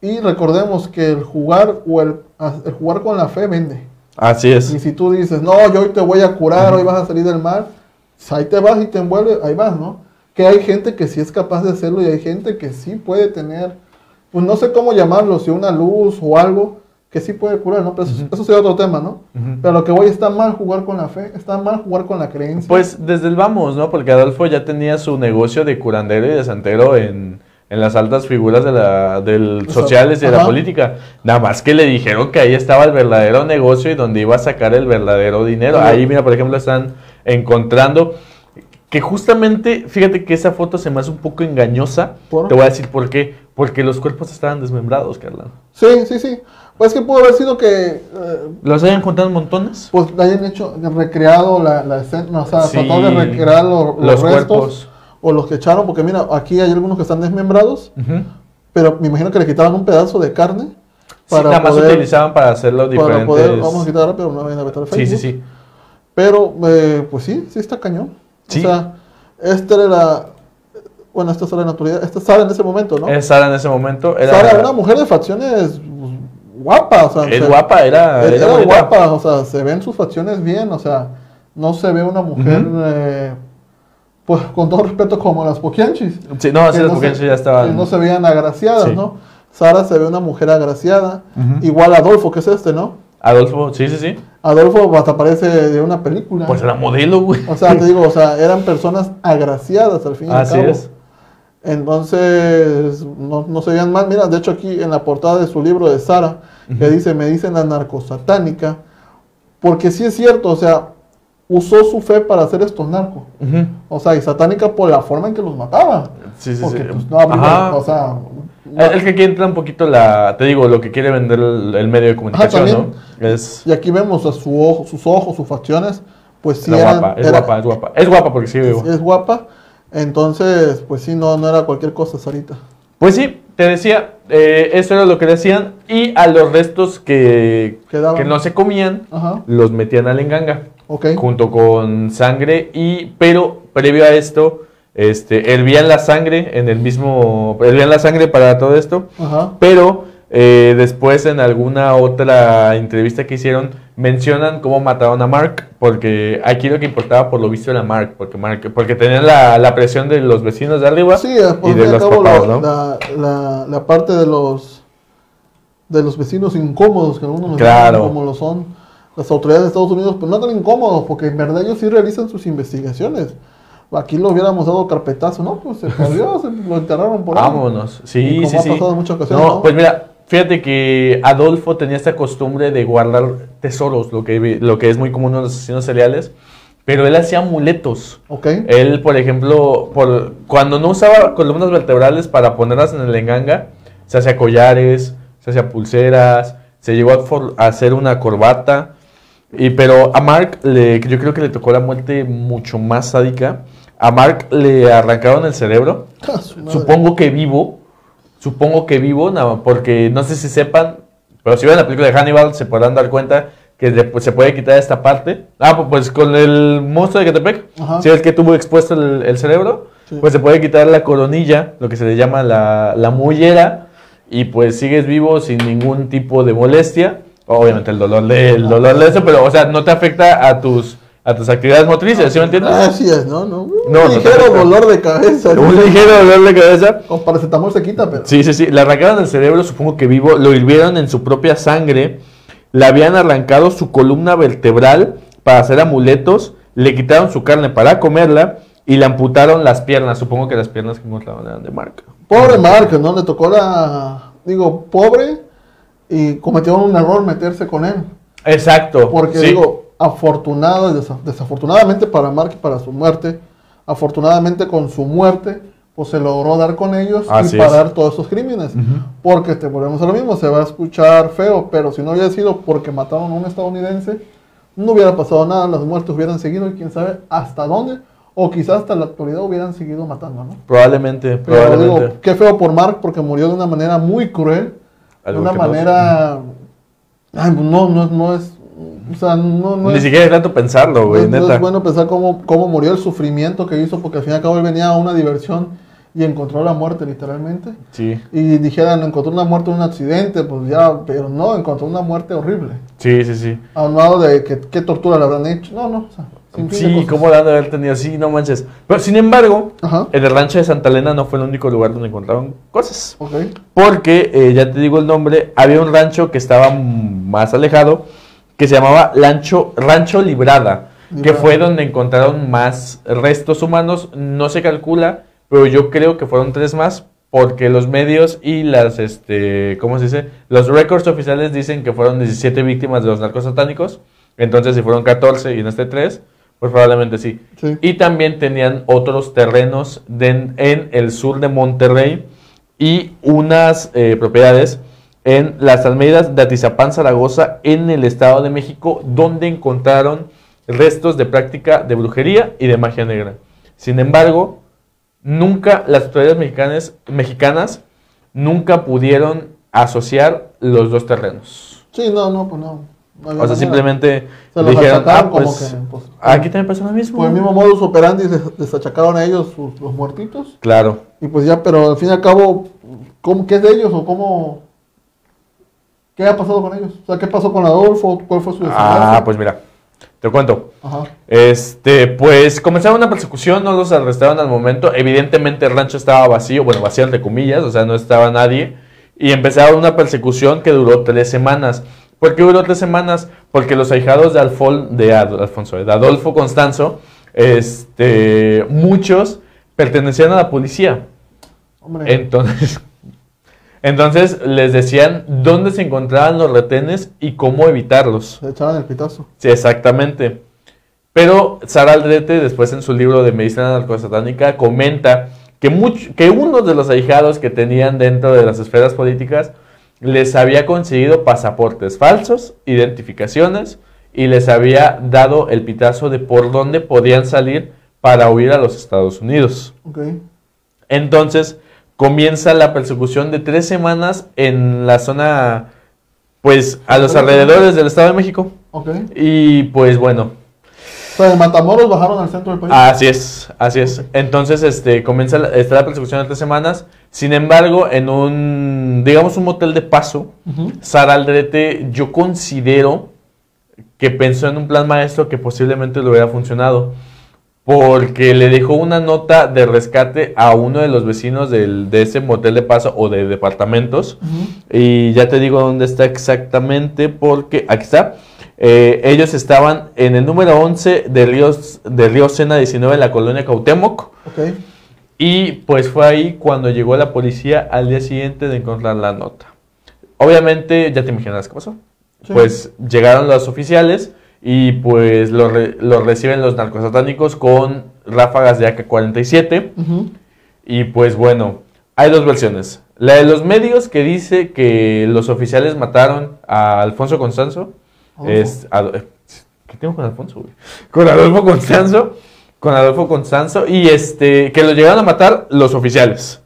y recordemos que el jugar o el, el jugar con la fe vende. Así Y es. si tú dices, no, yo hoy te voy a curar, hoy vas a salir del mal, pues ahí te vas y te envuelves, ahí vas, ¿no? Que hay gente que sí es capaz de hacerlo y hay gente que sí puede tener, pues no sé cómo llamarlo, si una luz o algo que sí puede curar, ¿no? Pero eso, eso sería otro tema, ¿no? Pero lo que voy está mal jugar con la fe, está mal jugar con la creencia. Pues desde el vamos, ¿no? Porque Adolfo ya tenía su negocio de curandero y de santero en, en las altas figuras de la, del O sea, sociales y de la política. Nada más que le dijeron que ahí estaba el verdadero negocio y donde iba a sacar el verdadero dinero. Ajá. Ahí, mira, por ejemplo, están encontrando que justamente, fíjate que esa foto se me hace un poco engañosa. ¿Por? Te voy a decir por qué. Porque los cuerpos estaban desmembrados, Carla. Sí, sí, sí. Pues que pudo haber sido que eh, ¿Los hayan juntado en montones? pues hayan hecho, recreado la, la escena, o sea, Sí. tratado de recrear lo- los, Los restos cuerpos. O los que echaron, porque mira, aquí hay algunos que están desmembrados, pero me imagino que le quitaban un pedazo de carne Sí, nada más poder- utilizaban para hacerlo para diferentes. poder, vamos a quitar rápido, no vayan a vetar sí, Facebook. sí, sí. Pero, eh, pues sí, sí está cañón. Sí. O sea, esta era la, bueno, esta es Sara en la actualidad, esta es Sara en ese momento, ¿no? Es Sara en ese momento. Era, Sara era una mujer de facciones guapa, o sea, es guapa, era, Era, guapa, o sea, se ven sus facciones bien, o sea, no se ve una mujer, eh, pues con todo respeto, como las poquianchis. Sí, no, así las no se- ya estaban. no se veían agraciadas, Sí. ¿no? Sara se ve una mujer agraciada, igual Adolfo, que es este, ¿no? Adolfo, sí, sí, sí. Adolfo hasta parece de una película. Pues era modelo, güey. O sea, te digo, o sea, eran personas agraciadas al fin y al Así cabo. es. Entonces, no, no se veían mal. Mira, de hecho aquí en la portada de su libro de Sara, que dice, me dicen la narcosatánica, porque sí es cierto, o sea, usó su fe para hacer estos narcos. O sea, y satánica por la forma en que los mataba. Sí, sí, porque sí. pues, no habría, o sea... El, el que aquí entra un poquito la. Te digo, lo que quiere vender el, el medio de comunicación. ¿no? Es. Y aquí vemos a su ojo, sus ojos, sus facciones, pues sí era guapa, es era- guapa, es guapa. Es guapa porque sí, es, vivo. es guapa. Entonces, pues sí, no, no era cualquier cosa, Sarita. Pues sí, te decía, eh, eso era lo que decían. Y a los restos que, que no se comían, Ajá, los metían al enganga. Junto con sangre y pero previo a esto este hervían la sangre en el mismo hervían la sangre para todo esto Ajá. pero eh, después en alguna otra entrevista que hicieron mencionan cómo mataron a Mark porque aquí lo que importaba por lo visto era Mark porque Mark porque tenían la, la presión de los vecinos de arriba Sí, eh, y por de los papás, la, ¿no? la, la- la parte de los de los vecinos incómodos, que algunos nos Claro. como lo son las autoridades de Estados Unidos, pues no tan incómodos, porque en verdad ellos sí realizan sus investigaciones. Aquí lo hubiéramos dado carpetazo, ¿no? Pues se perdió, se lo enterraron por ahí. Vámonos. Sí, como sí, ha sí. pasado en muchas ocasiones, No, ¿no? pues mira, fíjate que Adolfo tenía esta costumbre de guardar tesoros, lo que, lo que es muy común en los asesinos seriales, pero él hacía amuletos. Ok. Él, por ejemplo, por, cuando no usaba columnas vertebrales para ponerlas en el enganga, se hacía collares, se hacía pulseras, se llegó a, for- a hacer una corbata. Y, pero a Mark, le, yo creo que le tocó la muerte mucho más sádica. A Mark le arrancaron el cerebro. Ah. Supongo que vivo. Supongo que vivo, porque no sé si sepan, pero si ven la película de Hannibal se podrán dar cuenta que pues, se puede quitar esta parte. Ah, pu- pues con el monstruo de Catepec, si es que tuvo expuesto el, el cerebro, Sí. pues se puede quitar la coronilla, lo que se le llama la, la mollera, y pues sigues vivo sin ningún tipo de molestia. Obviamente el dolor de, el dolor de eso, pero o sea, no te afecta a tus, a tus actividades motrices, ¿sí me entiendes? Así es, ¿no? no. Un No, ligero dolor de cabeza. Un ligero dolor de cabeza. Con paracetamol se quita, pero... Sí, sí, sí. Le arrancaron el cerebro, supongo que vivo. Lo hirvieron en su propia sangre. Le habían arrancado su columna vertebral para hacer amuletos. Le quitaron su carne para comerla. Y le amputaron las piernas. Supongo que las piernas que encontraron eran de marca. Pobre Mark, ¿no? Le tocó la... Digo, pobre y cometieron un error meterse con él. Exacto. Porque sí. digo, afortunado, y desa- desafortunadamente para Mark y para su muerte, afortunadamente con su muerte, pues se logró dar con ellos Así y es. parar todos esos crímenes. Porque te volvemos a lo mismo, se va a escuchar feo, pero si no hubiera sido porque mataron a un estadounidense, no hubiera pasado nada, las muertes hubieran seguido y quién sabe hasta dónde, o quizás hasta la actualidad hubieran seguido matando, ¿no? Probablemente, Pero probablemente. digo, qué feo por Mark porque murió de una manera muy cruel, de una que no- manera... Ay, no, no, no es... O sea, no, no Ni es, siquiera es tanto pensarlo, güey, no- no neta. es bueno pensar cómo, cómo murió el sufrimiento que hizo, porque al fin y al cabo él venía a una diversión y encontró la muerte literalmente. Sí, Y dijeran, encontró una muerte en un accidente, pues ya, pero no, encontró una muerte horrible. sí, sí, sí. A un lado de que, qué tortura le habrán hecho. No, no, o sea, Sí, cómo la han de haber tenido así, no manches. Pero sin embargo, Ajá, en el rancho de Santa Elena no fue el único lugar donde encontraron cosas. Porque, eh, ya te digo el nombre, había un rancho que estaba más alejado, que se llamaba Rancho, rancho Librada, que fue donde encontraron más restos humanos. No se calcula, pero yo creo que fueron tres más, porque los medios y las, este, ¿cómo se dice? Los récords oficiales dicen que fueron 17 víctimas de los narcos satánicos. Entonces, si fueron 14 y en este 3, pues probablemente sí. Sí. Y también tenían otros terrenos de- en el sur de Monterrey y unas eh, propiedades en las Almeidas de Atizapán, Zaragoza, en el Estado de México, donde encontraron restos de práctica de brujería y de magia negra. Sin embargo, nunca las autoridades mexicanas, mexicanas nunca pudieron asociar los dos terrenos. Sí, no, no, pues no. O sea, simplemente Se los dijeron, ah, como pues, que, pues, aquí también pasó lo mismo. Por el mismo modus operandi les, les achacaron a ellos sus- los muertitos. Claro. Y pues ya, pero al fin y al cabo, ¿cómo, ¿qué es de ellos o cómo? ¿Qué ha pasado con ellos? O sea, ¿qué pasó con Adolfo? ¿Cuál fue su desenlace? Ah, pues mira, te cuento. Ajá. Este, pues comenzaron una persecución, no los arrestaron al momento. Evidentemente el rancho estaba vacío, bueno, vacío entre comillas, o sea, no estaba nadie. Y empezaron una persecución que duró tres semanas. ¿Por qué duró tres semanas? Porque los ahijados de, Alfol- de Ad- Alfonso, de Adolfo Constanzo, este, muchos pertenecían a la policía. Hombre, Entonces, entonces les decían dónde se encontraban los retenes y cómo evitarlos. se echaban el pitazo. Sí, exactamente. Pero Sara Aldrete, después en su libro de Medicina Narcosatánica, comenta que, much- que uno de los ahijados que tenían dentro de las esferas políticas les había conseguido pasaportes falsos, identificaciones, y les había dado el pitazo de por dónde podían salir para huir a los Estados Unidos. Ok. Entonces comienza la persecución de tres semanas en la zona, pues a los alrededores del Estado de México. Ok. Y pues bueno, O sea, de Matamoros bajaron al centro del país. así es, así es. Entonces este, comienza la, está la persecución de tres semanas. Sin embargo, en un, digamos, un motel de paso. Sara Aldrete, yo considero que pensó en un plan maestro que posiblemente le hubiera funcionado. Porque le dejó una nota de rescate a uno de los vecinos del- de ese motel de paso o de departamentos. Y ya te digo dónde está exactamente, porque aquí está. Eh, ellos estaban en el número 11 de Río, de Río Sena 19 en la colonia Cautemoc. Y pues fue ahí cuando llegó la policía al día siguiente de encontrar la nota. Obviamente, ya te imaginas qué pasó. Sí. Pues llegaron los oficiales y pues los re- los reciben los narcosatánicos con ráfagas de AK-47. Ujú. Y pues bueno, hay dos versiones. La de los medios que dice que los oficiales mataron a Alfonso Constanzo. Es, eh, ¿Qué tengo con Alfonso, güey? Con Adolfo Constanzo. Con Adolfo Constanzo. Y este, que lo llegaron a matar los oficiales.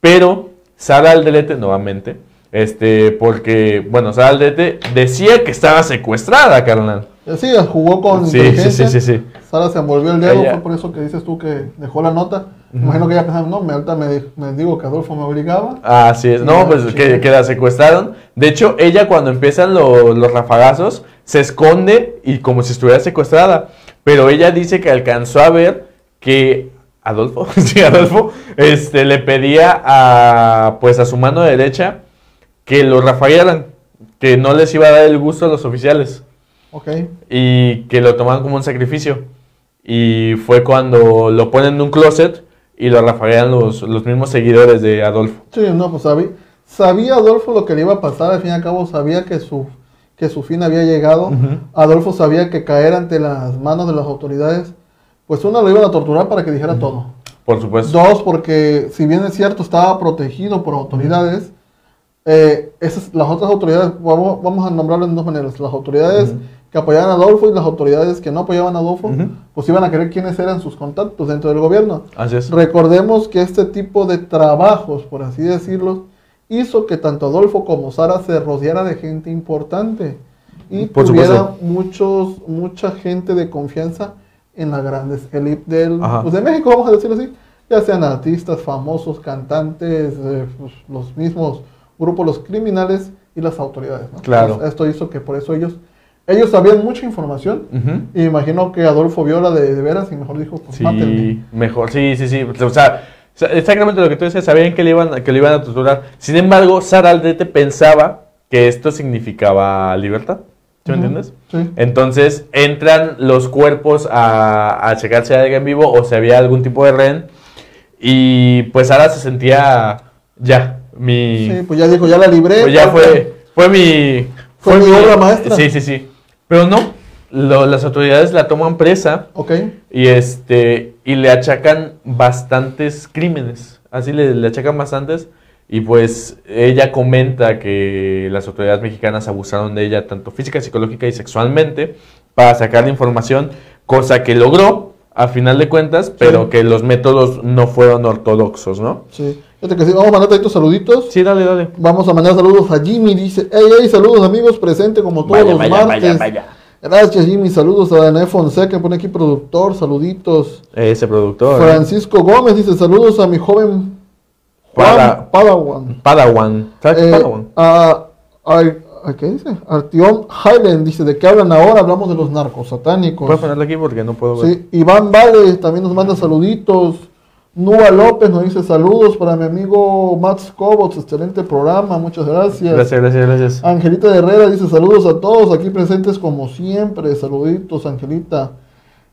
Pero Sara Aldelete, nuevamente, este, porque, bueno, Sara Aldelete decía que estaba secuestrada, carnal. Eh, Sí, jugó con Sí, sí, inteligencia. sí, sí, sí. Sara se envolvió el dedo, Ella- fue por eso que dices tú que dejó la nota. Imagino que ella pensaba, no, me, ahorita me, me digo que Adolfo me obligaba. Así es, no, Sí, pues que la secuestraron. De hecho, ella cuando empiezan lo- los rafagazos, se esconde y como si estuviera secuestrada. Pero ella dice que alcanzó a ver que Adolfo, sí, Adolfo, este, le pedía a, pues a su mano derecha que lo rafaguearan, que no les iba a dar el gusto a los oficiales Ok. y que lo tomaban como un sacrificio. Y fue cuando lo ponen en un closet y lo rafaguean los, los mismos seguidores de Adolfo. Sí, no, pues sabía, sabía Adolfo lo que le iba a pasar, al fin y al cabo sabía que su, que su fin había llegado. Adolfo sabía que caer ante las manos de las autoridades, pues uno lo iban a torturar para que dijera todo. Por supuesto. Dos, porque si bien es cierto, estaba protegido por autoridades, eh, esas, las otras autoridades, vamos, vamos a nombrarlas de dos maneras, las autoridades que apoyaban a Adolfo y las autoridades que no apoyaban a Adolfo, pues iban a querer quiénes eran sus contactos dentro del gobierno. Así es. Recordemos que este tipo de trabajos, por así decirlo, hizo que tanto Adolfo como Sara se rodeara de gente importante y Por tuviera supuesto. muchos, mucha gente de confianza en las grandes élites del, pues, de México, vamos a decirlo así, ya sean artistas, famosos, cantantes, eh, pues, los mismos grupos, los criminales y las autoridades. ¿no? Claro. Entonces, esto hizo que por eso ellos, ellos sabían mucha información Ujú. y imagino que Adolfo vio la de, de veras y mejor dijo, pues mátenme. Sí, mejor, sí, sí, sí. O sea, exactamente lo que tú decías, sabían que le iban, a- que le iban a torturar. Sin embargo, Sara Aldrete pensaba que esto significaba libertad. ¿Sí me entiendes? Sí. Entonces entran los cuerpos a, a checar si hay alguien vivo o si había algún tipo de rehén. Y pues Sara se sentía ya, mi. Sí, pues ya dijo, ya la libré. Pues ya fue, fue mi... Fue mi obra maestra. Sí, sí, sí. Pero no, lo- las autoridades la toman presa Ok. y, este, y le achacan bastantes crímenes. así le, le achacan bastantes. Y pues ella comenta que las autoridades mexicanas abusaron de ella tanto física, psicológica y sexualmente para sacar la información, cosa que logró a final de cuentas, pero que los métodos no fueron ortodoxos, ¿no? Sí. Fíjate que sí, vamos a mandar estos saluditos. Sí, dale, dale. Vamos a mandar saludos a Jimmy, dice, hey, hey, saludos amigos, presente como todos Vaya, los vaya, martes. vaya, vaya. Gracias Jimmy, saludos a Danae Fonseca, que pone aquí productor, saluditos. Ese productor. ¿eh? Francisco Gómez dice, saludos a mi joven Juan Pada- Padawan. Padawan. ¿Sabes qué es Eh, Padawan? a, a- ¿a ¿Qué dice? Artiom Highland dice, ¿de qué hablan ahora? Hablamos de los narcos satánicos. Puedes ponerlo aquí porque no puedo ver. Sí, Iván Vale también nos manda saluditos. Nua López nos dice saludos para mi amigo Max Cobots, excelente programa, muchas gracias. Gracias, gracias, gracias. Angelita Herrera dice saludos a todos aquí presentes como siempre, saluditos Angelita.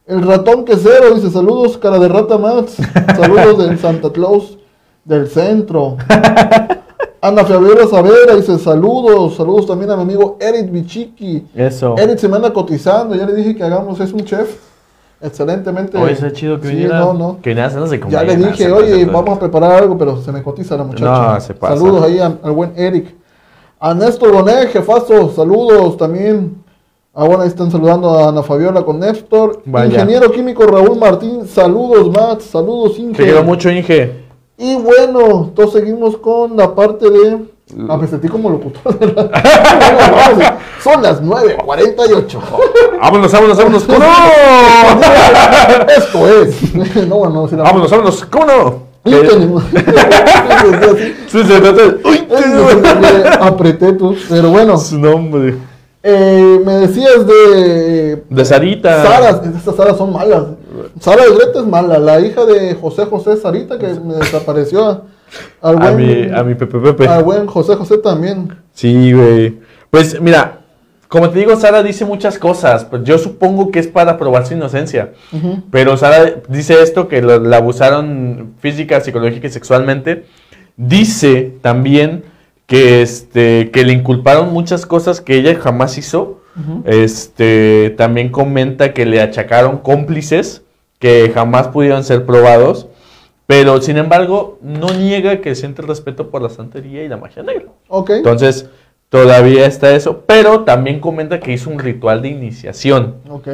El ratón quesero dice saludos cara de rata Max, saludos del Santa Claus del centro. Ana Fabiola Savera dice saludos, saludos también a mi amigo Eric Bichiki. Eso. Eric se me anda cotizando, ya le dije que hagamos, es un chef excelentemente. Oye, está chido que Sí, viniera. no, no. Que nada, no se Ya le dije, oye, vamos a preparar algo, pero se me cotiza la muchacha. No, se pasa. Saludos ahí a- al buen Eric. A Néstor Bonet, jefazo, saludos también. Ah, bueno, ahí están saludando a Ana Fabiola con Néstor. Vaya. Ingeniero químico Raúl Martín, saludos, Matt, saludos, Inge. Te quiero mucho, Inge. Y bueno, entonces seguimos con la parte de. Ah, me sentí como locutor. Son las 9.48. Vámonos, vámonos, vámonos. ¿Cómo no? Esto es. No, bueno, la- Vámonos, vámonos. ¿Cómo no? Tenemos- sí, se trata de- Uy, Apreté tú. Pero bueno, Su nombre. eh, me decías de. De Sarita. Sara, estas Saras son malas. Sara de Greta es mala. La hija de José José Sarita que me desapareció. A- mi, a mi Pepe Pepe. al buen José José también. Sí, güey. Pues mira, como te digo, Sara dice muchas cosas. Pues yo supongo que es para probar su inocencia. Pero Sara dice esto, que lo- la abusaron física, psicológica y sexualmente. Dice también que, este, que le inculparon muchas cosas que ella jamás hizo. Este, también comenta que le achacaron cómplices que jamás pudieron ser probados. Pero, sin embargo, no niega que siente respeto por la santería y la magia negra. Ok. Entonces, todavía está eso. Pero también comenta que hizo un ritual de iniciación. Ok.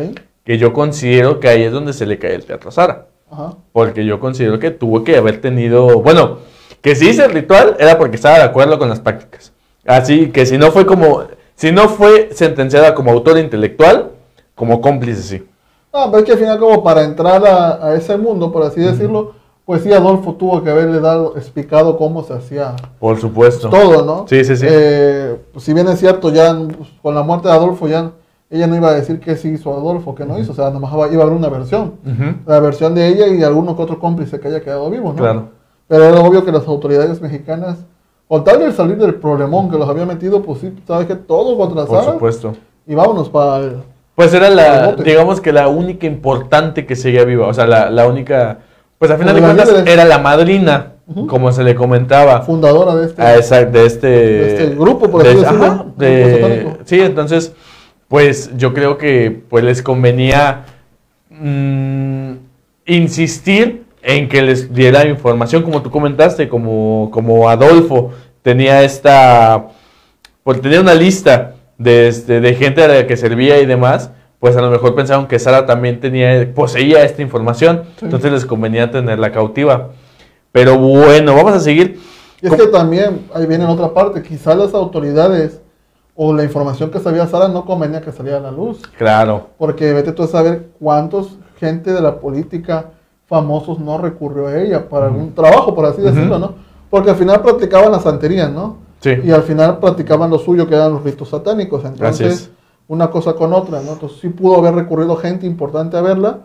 Que yo considero que ahí es donde se le cae el teatro a Sara. Ajá. Porque yo considero que tuvo que haber tenido. Bueno, que si hice el ritual era porque estaba de acuerdo con las prácticas. Así que si no fue como. Si no fue sentenciada como autor intelectual, como cómplice, sí. Ah, pero es que al final como para entrar a, a ese mundo, por así decirlo, pues sí, Adolfo tuvo que haberle dado, explicado cómo se hacía Por supuesto. todo, ¿no? Sí, sí, sí. Eh, si bien es cierto, ya con la muerte de Adolfo, ya ella no iba a decir qué sí hizo Adolfo, qué no hizo, o sea, nomás iba a haber una versión. Ujú, La versión de ella y alguno que otro cómplice que haya quedado vivo, ¿no? Claro. Pero era obvio que las autoridades mexicanas, con tal de salir del problemón que los había metido, pues sí, sabes que todo contra Por supuesto. y vámonos para el... Pues era la, digamos que la única importante que seguía viva. O sea, la, la única. Pues al final de cuentas era la madrina, como se le comentaba. fundadora de este... Ah, exacto, de este, De este grupo, por de- así decirlo, ajá, grupo de- sí, entonces, pues yo creo que pues les convenía mm, insistir en que les diera información, como tú comentaste, como, como Adolfo tenía esta, pues tenía una lista de, este, de gente a la que servía y demás, pues a lo mejor pensaron que Sara también tenía, poseía esta información, Sí. entonces les convenía tenerla cautiva. Pero bueno, vamos a seguir. Y es que también, ahí viene otra parte, quizás las autoridades o la información que sabía Sara no convenía que saliera a la luz. Claro, Porque vete tú a saber cuántos gente de la política famosos no recurrió a ella para algún trabajo, por así decirlo, ¿no? Porque al final practicaban la santería, ¿no? sí. Y al final practicaban lo suyo, que eran los ritos satánicos. Entonces, es. Una cosa con otra, ¿no? Entonces sí pudo haber recurrido gente importante a verla,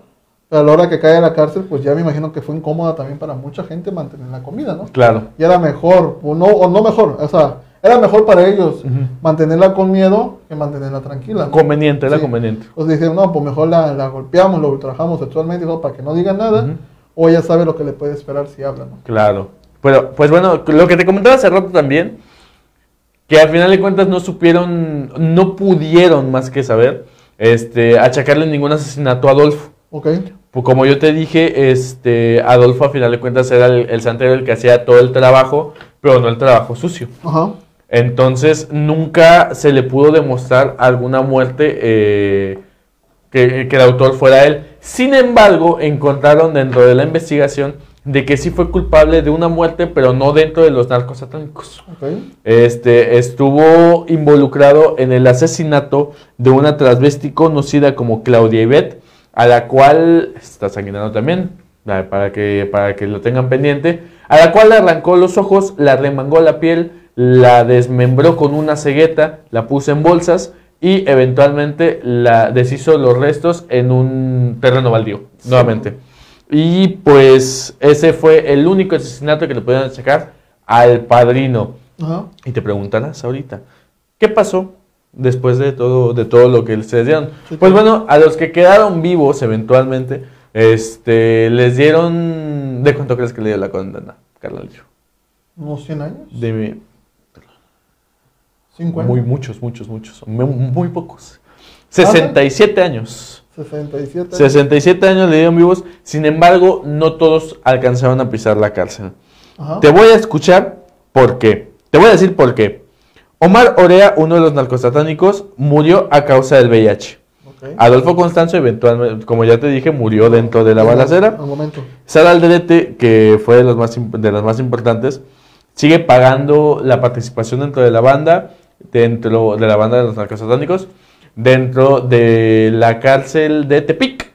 pero a la hora que cae a la cárcel, pues ya me imagino que fue incómoda también para mucha gente mantener la comida, ¿no? Claro. y era mejor, o no, o no mejor, o sea, era mejor para ellos Ujú. mantenerla con miedo que mantenerla tranquila. ¿no? Conveniente, era Sí. conveniente. Pues dicen, no, pues mejor la, la golpeamos, lo ultrajamos sexualmente todo para que no digan nada, Ujú. o ella sabe lo que le puede esperar si habla, ¿no? Claro. Pero, pues bueno, lo que te comentaba hace rato también, que al final de cuentas no supieron, no pudieron más que saber, este, achacarle ningún asesinato a Adolfo. ¿Ok? pues, como yo te dije, este Adolfo a final de cuentas era el, el santero el que hacía todo el trabajo, pero no el trabajo sucio. Ajá. Entonces nunca se le pudo demostrar alguna muerte eh, que, que el autor fuera él. Sin embargo, encontraron dentro de la investigación de que sí fue culpable de una muerte, pero no dentro de los narcos satánicos. Este, estuvo involucrado en el asesinato de una transvesti conocida como Claudia Ivette, a la cual, está sanguinando también, para que, para que lo tengan pendiente, a la cual le arrancó los ojos, la remangó la piel, la desmembró con una cegueta, la puso en bolsas y eventualmente la deshizo los restos en un terreno baldío, nuevamente. Y pues ese fue el único asesinato que le pudieron sacar al padrino. Ajá. Y te preguntarás ahorita, ¿qué pasó después de todo, de todo lo que les dieron? Sí, Pues bueno, a los que quedaron vivos eventualmente, este, les dieron... ¿De cuánto crees que le dio la condena, Carnalillo? ¿Unos 100 años? De mi- ¿50? muy muchos, muchos, muchos, muy, muy pocos. 67 años. 67. 67 años le dieron vivos, sin embargo, no todos alcanzaron a pisar la cárcel. Ajá. Te voy a escuchar por qué. Te voy a decir por qué. Omar Orea, uno de los narcosatánicos, murió a causa del VIH. Adolfo Constanzo, eventualmente, como ya te dije, murió dentro de la balacera. Al momento. Sara Alderete, que fue de, los más, de las más importantes, sigue pagando la participación dentro de la banda, dentro de la banda de los narcosatánicos, dentro de la cárcel de Tepic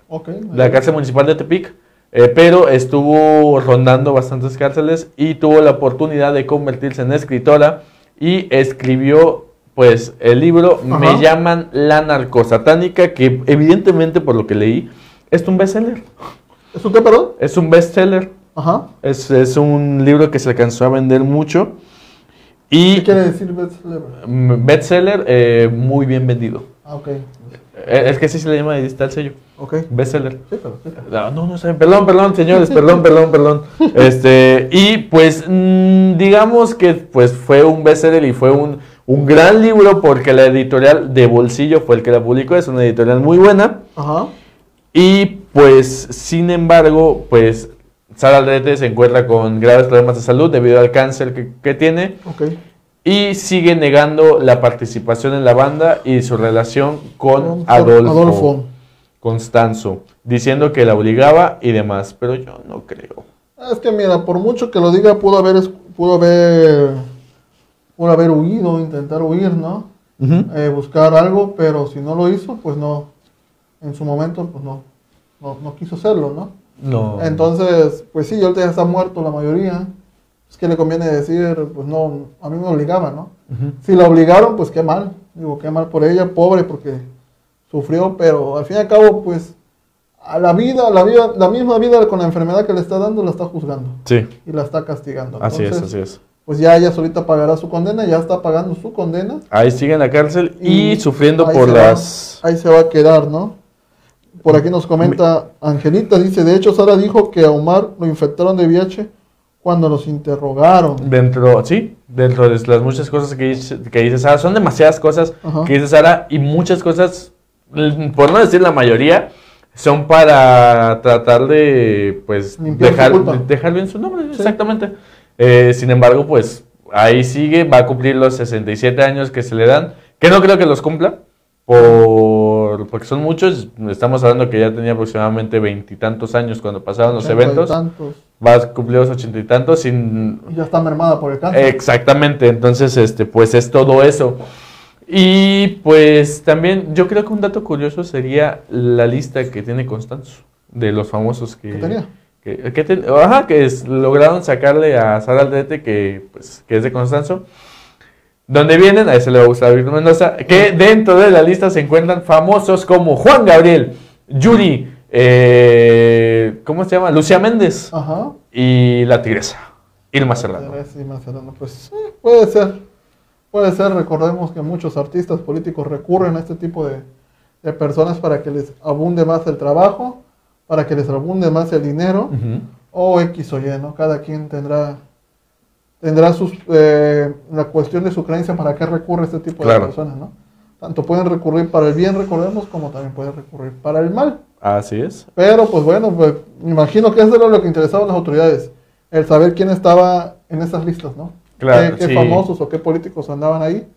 la cárcel municipal de Tepic, eh, pero estuvo rondando bastantes cárceles y tuvo la oportunidad de convertirse en escritora y escribió pues el libro Ajá. Me llaman la narcosatánica, que evidentemente por lo que leí es un bestseller. ¿Es un qué, perdón? Es un bestseller. Ajá. Es, es un libro que se alcanzó a vender mucho y ¿Qué quiere decir bestseller? mm, bestseller eh, muy bien vendido. Ah, ok. Eh, Es que así se le llama, ahí está el sello. Ok. Bestseller. Sí, pero sí. No, no, no saben. Perdón, perdón, señores, perdón, perdón, perdón. Este, y pues, mm, digamos que pues fue un bestseller y fue un, un gran libro porque la editorial de Bolsillo fue el que la publicó, es una editorial muy buena. Ajá. Y pues, sin embargo, pues Sara Aldrete se encuentra con graves problemas de salud debido al cáncer que, que tiene Ok. Y sigue negando la participación en la banda y su relación con Adolfo. Adolfo. Constanzo, diciendo que la obligaba y demás, pero yo no creo. Ah, Es que mira, por mucho que lo diga, pudo haber, pudo haber, pudo haber huido, intentar huir, ¿no? Eh, buscar algo, pero si no lo hizo, pues no, en su momento, pues no, no, no quiso hacerlo, ¿no? No. Entonces, pues sí, ahorita ya está muerto la mayoría. Es que le conviene decir, pues no, a mí me obligaba, ¿no? Si la obligaron, pues qué mal. Digo, qué mal por ella, pobre, porque sufrió, pero al fin y al cabo, pues, a la vida, la vida, la misma vida con la enfermedad que le está dando, la está juzgando Sí, y la está castigando. así es, así es. Pues ya ella solita pagará su condena, ya está pagando su condena. Ahí sigue en la cárcel y, Y sufriendo por va. las... Ahí se va a quedar, ¿no? Por aquí nos comenta Angelita, dice, de hecho Sara dijo que a Omar lo infectaron de VIH cuando los interrogaron. Dentro, sí, dentro de las muchas cosas que dice, que dice Sara, son demasiadas cosas Ajá. que dice Sara y muchas cosas, mm, por no decir la mayoría, son para tratar de, pues, Limpiar dejar bien su nombre, exactamente. Eh, sin embargo, pues, ahí sigue, va a cumplir los 67 años que se le dan, que no creo que los cumpla, por, porque son muchos, estamos hablando que ya tenía aproximadamente veintitantos años cuando pasaron los eventos, tantos. va a cumplir los ochenta y tantos sin Y ya está mermada por el cáncer. Exactamente, entonces este pues es todo eso. Y pues también yo creo que un dato curioso sería la lista que tiene Constanzo de los famosos que ¿Qué tenía? que, que ten- ajá, que es- lograron sacarle a Sara Aldrete que pues que es de Constanzo. Donde vienen, a ese le va a gustar Víctor Mendoza, que dentro de la lista se encuentran famosos como Juan Gabriel, Yuri, eh, ¿cómo se llama? Lucia Méndez Ajá. y la tigresa, Irma Serrano. Más Serrano, pues eh, puede ser. Puede ser, recordemos que muchos artistas políticos recurren a este tipo de, de personas para que les abunde más el trabajo, para que les abunde más el dinero, o X o Y, ¿no? Cada quien tendrá tendrá sus, eh, la cuestión de su creencia para qué recurre este tipo Claro. de personas, ¿no? Tanto pueden recurrir para el bien, recordemos, como también pueden recurrir para el mal. Así es. Pero pues bueno, pues me imagino que eso era lo que interesaba a las autoridades, el saber quién estaba en esas listas, ¿no? Claro, qué, qué sí. famosos o qué políticos andaban ahí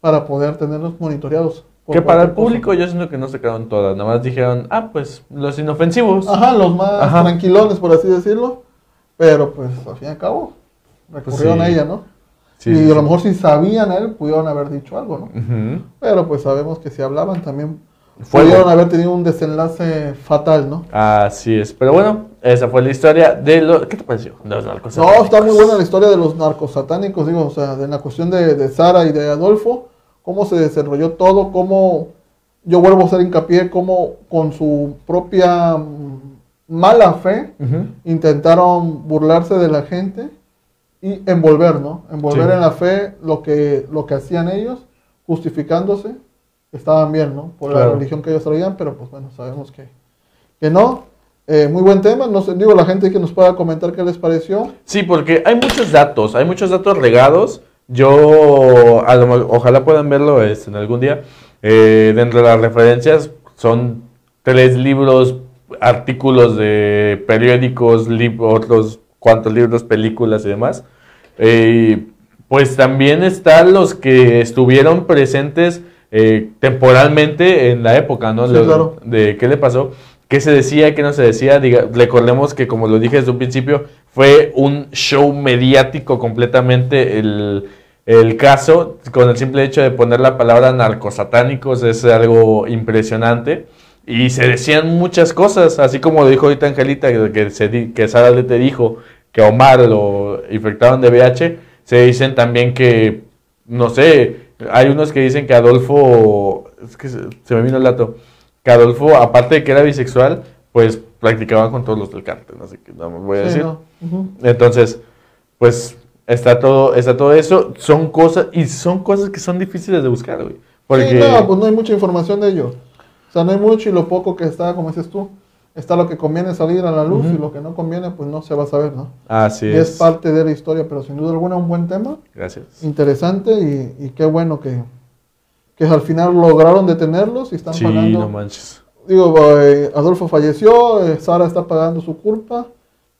para poder tenerlos monitoreados. Que para el cosa. público yo siento que no se quedaron todas, nada más dijeron, ah, pues los inofensivos. Ajá, los más Ajá. tranquilones, por así decirlo. Pero pues al fin y al cabo, recurrieron sí. a ella, ¿no? Sí, y sí, a lo mejor si sabían a él, pudieron haber dicho algo, ¿no? Pero pues sabemos que si hablaban también pudieron haber tenido un desenlace fatal, ¿no? Así es. Pero bueno, esa fue la historia de los... ¿Qué te pareció? De los narcos No, está muy satánicos. buena la historia de los narcos satánicos, digo, o sea, de la cuestión de, de Sara y de Adolfo, cómo se desarrolló todo, cómo yo vuelvo a hacer hincapié, cómo con su propia mm, mala fe intentaron burlarse de la gente y envolver, ¿no? Envolver Sí. en la fe lo que, lo que hacían ellos, justificándose, estaban bien, ¿no? Por la Claro. religión que ellos traían, pero pues bueno, sabemos que, que no. Eh, muy buen tema, no sé, digo, la gente que nos pueda comentar qué les pareció. Sí, porque hay muchos datos, hay muchos datos regados. Yo, a lo ojalá puedan verlo este, en algún día. Eh, dentro de las referencias son tres libros, artículos de periódicos, otros cuantos libros, películas y demás. Eh, pues también están los que estuvieron presentes eh, temporalmente en la época, ¿no? Sí, Lo- claro. De qué le pasó, qué se decía, qué no se decía. Diga- recordemos que, como lo dije desde un principio, fue un show mediático completamente el, el caso, con el simple hecho de poner la palabra narcosatánicos es algo impresionante. Y se decían muchas cosas, así como lo dijo ahorita Angelita, que, se que Sara le te dijo que a Omar lo infectaron de VIH, se dicen también que, no sé, hay unos que dicen que Adolfo, es que se, me vino el dato, que Adolfo, aparte de que era bisexual, pues practicaba con todos los del cártel, no sé qué, no me voy a Sí, decir. Entonces, pues está todo, está todo eso, son cosas, y son cosas que son difíciles de buscar, güey. Porque, Sí, pues no hay mucha información de ello. O sea, no hay mucho y lo poco que está, como dices tú, está lo que conviene salir a la luz y lo que no conviene, pues no se va a saber, ¿no? así Y es. es parte de la historia, pero sin duda alguna un buen tema, Gracias. interesante y, y qué bueno que, que al final lograron detenerlos y están Sí, pagando. no manches. Digo, eh, Adolfo falleció, eh, Sara está pagando su culpa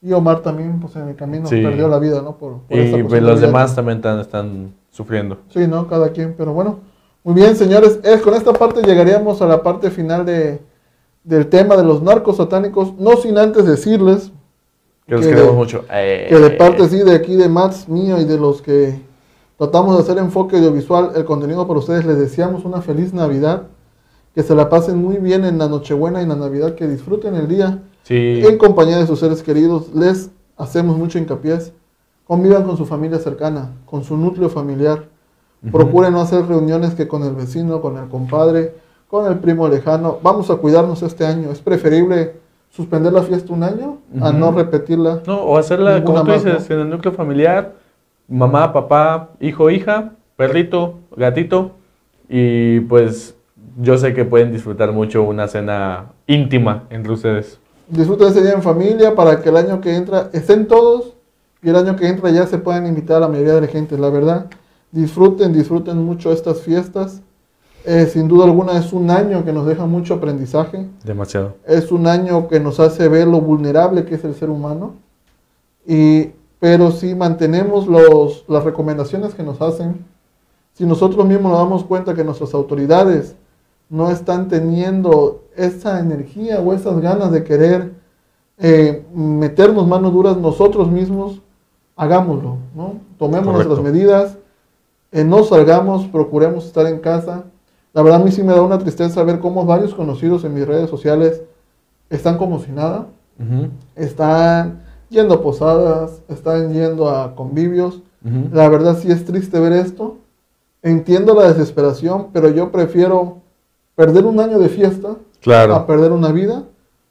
y Omar también, pues en el camino Sí. perdió la vida, ¿no? Por, por esta Y pues, los de- demás también están, están sufriendo. Sí, ¿no? Cada quien, pero bueno. Muy bien, señores. Con esta parte llegaríamos a la parte final de, del tema de los narcos satánicos. No sin antes decirles Que los Que queremos de- mucho. Eh, que de parte sí de aquí de Mats, mío y de los que tratamos de hacer enfoque audiovisual el contenido para ustedes, les deseamos una feliz Navidad. Que se la pasen muy bien en la Nochebuena y en la Navidad, que disfruten el día Sí, en compañía de sus seres queridos. Les hacemos mucho hincapié. Convivan con su familia cercana, con su núcleo familiar. Procuren no hacer reuniones que con el vecino, con el compadre, con el primo lejano. Vamos a cuidarnos este año. Es preferible suspender la fiesta un año a no repetirla. No, o hacerla, como tú más, dices, ¿no? en el núcleo familiar, mamá, papá, hijo, hija, perrito, gatito, y pues yo sé que pueden disfrutar mucho una cena íntima entre ustedes. Disfruten ese día en familia para que el año que entra estén todos y el año que entra ya se puedan invitar a la mayoría de la gente. La verdad, disfruten, disfruten mucho estas fiestas. Eh, sin duda alguna es un año que nos deja mucho aprendizaje. Demasiado. es un año que nos hace ver lo vulnerable que es el ser humano. Y, pero si mantenemos los, las recomendaciones que nos hacen, si nosotros mismos nos damos cuenta que nuestras autoridades no están teniendo esa energía o esas ganas de querer eh, meternos manos duras nosotros mismos, hagámoslo, ¿no? Tomemos Correcto. nuestras medidas, eh, no salgamos, procuremos estar en casa. La verdad a mí sí me da una tristeza ver cómo varios conocidos en mis redes sociales están como si nada, están yendo a posadas, están yendo a convivios. La verdad sí es triste ver esto. Entiendo la desesperación, pero yo prefiero perder un año de fiesta a perder una vida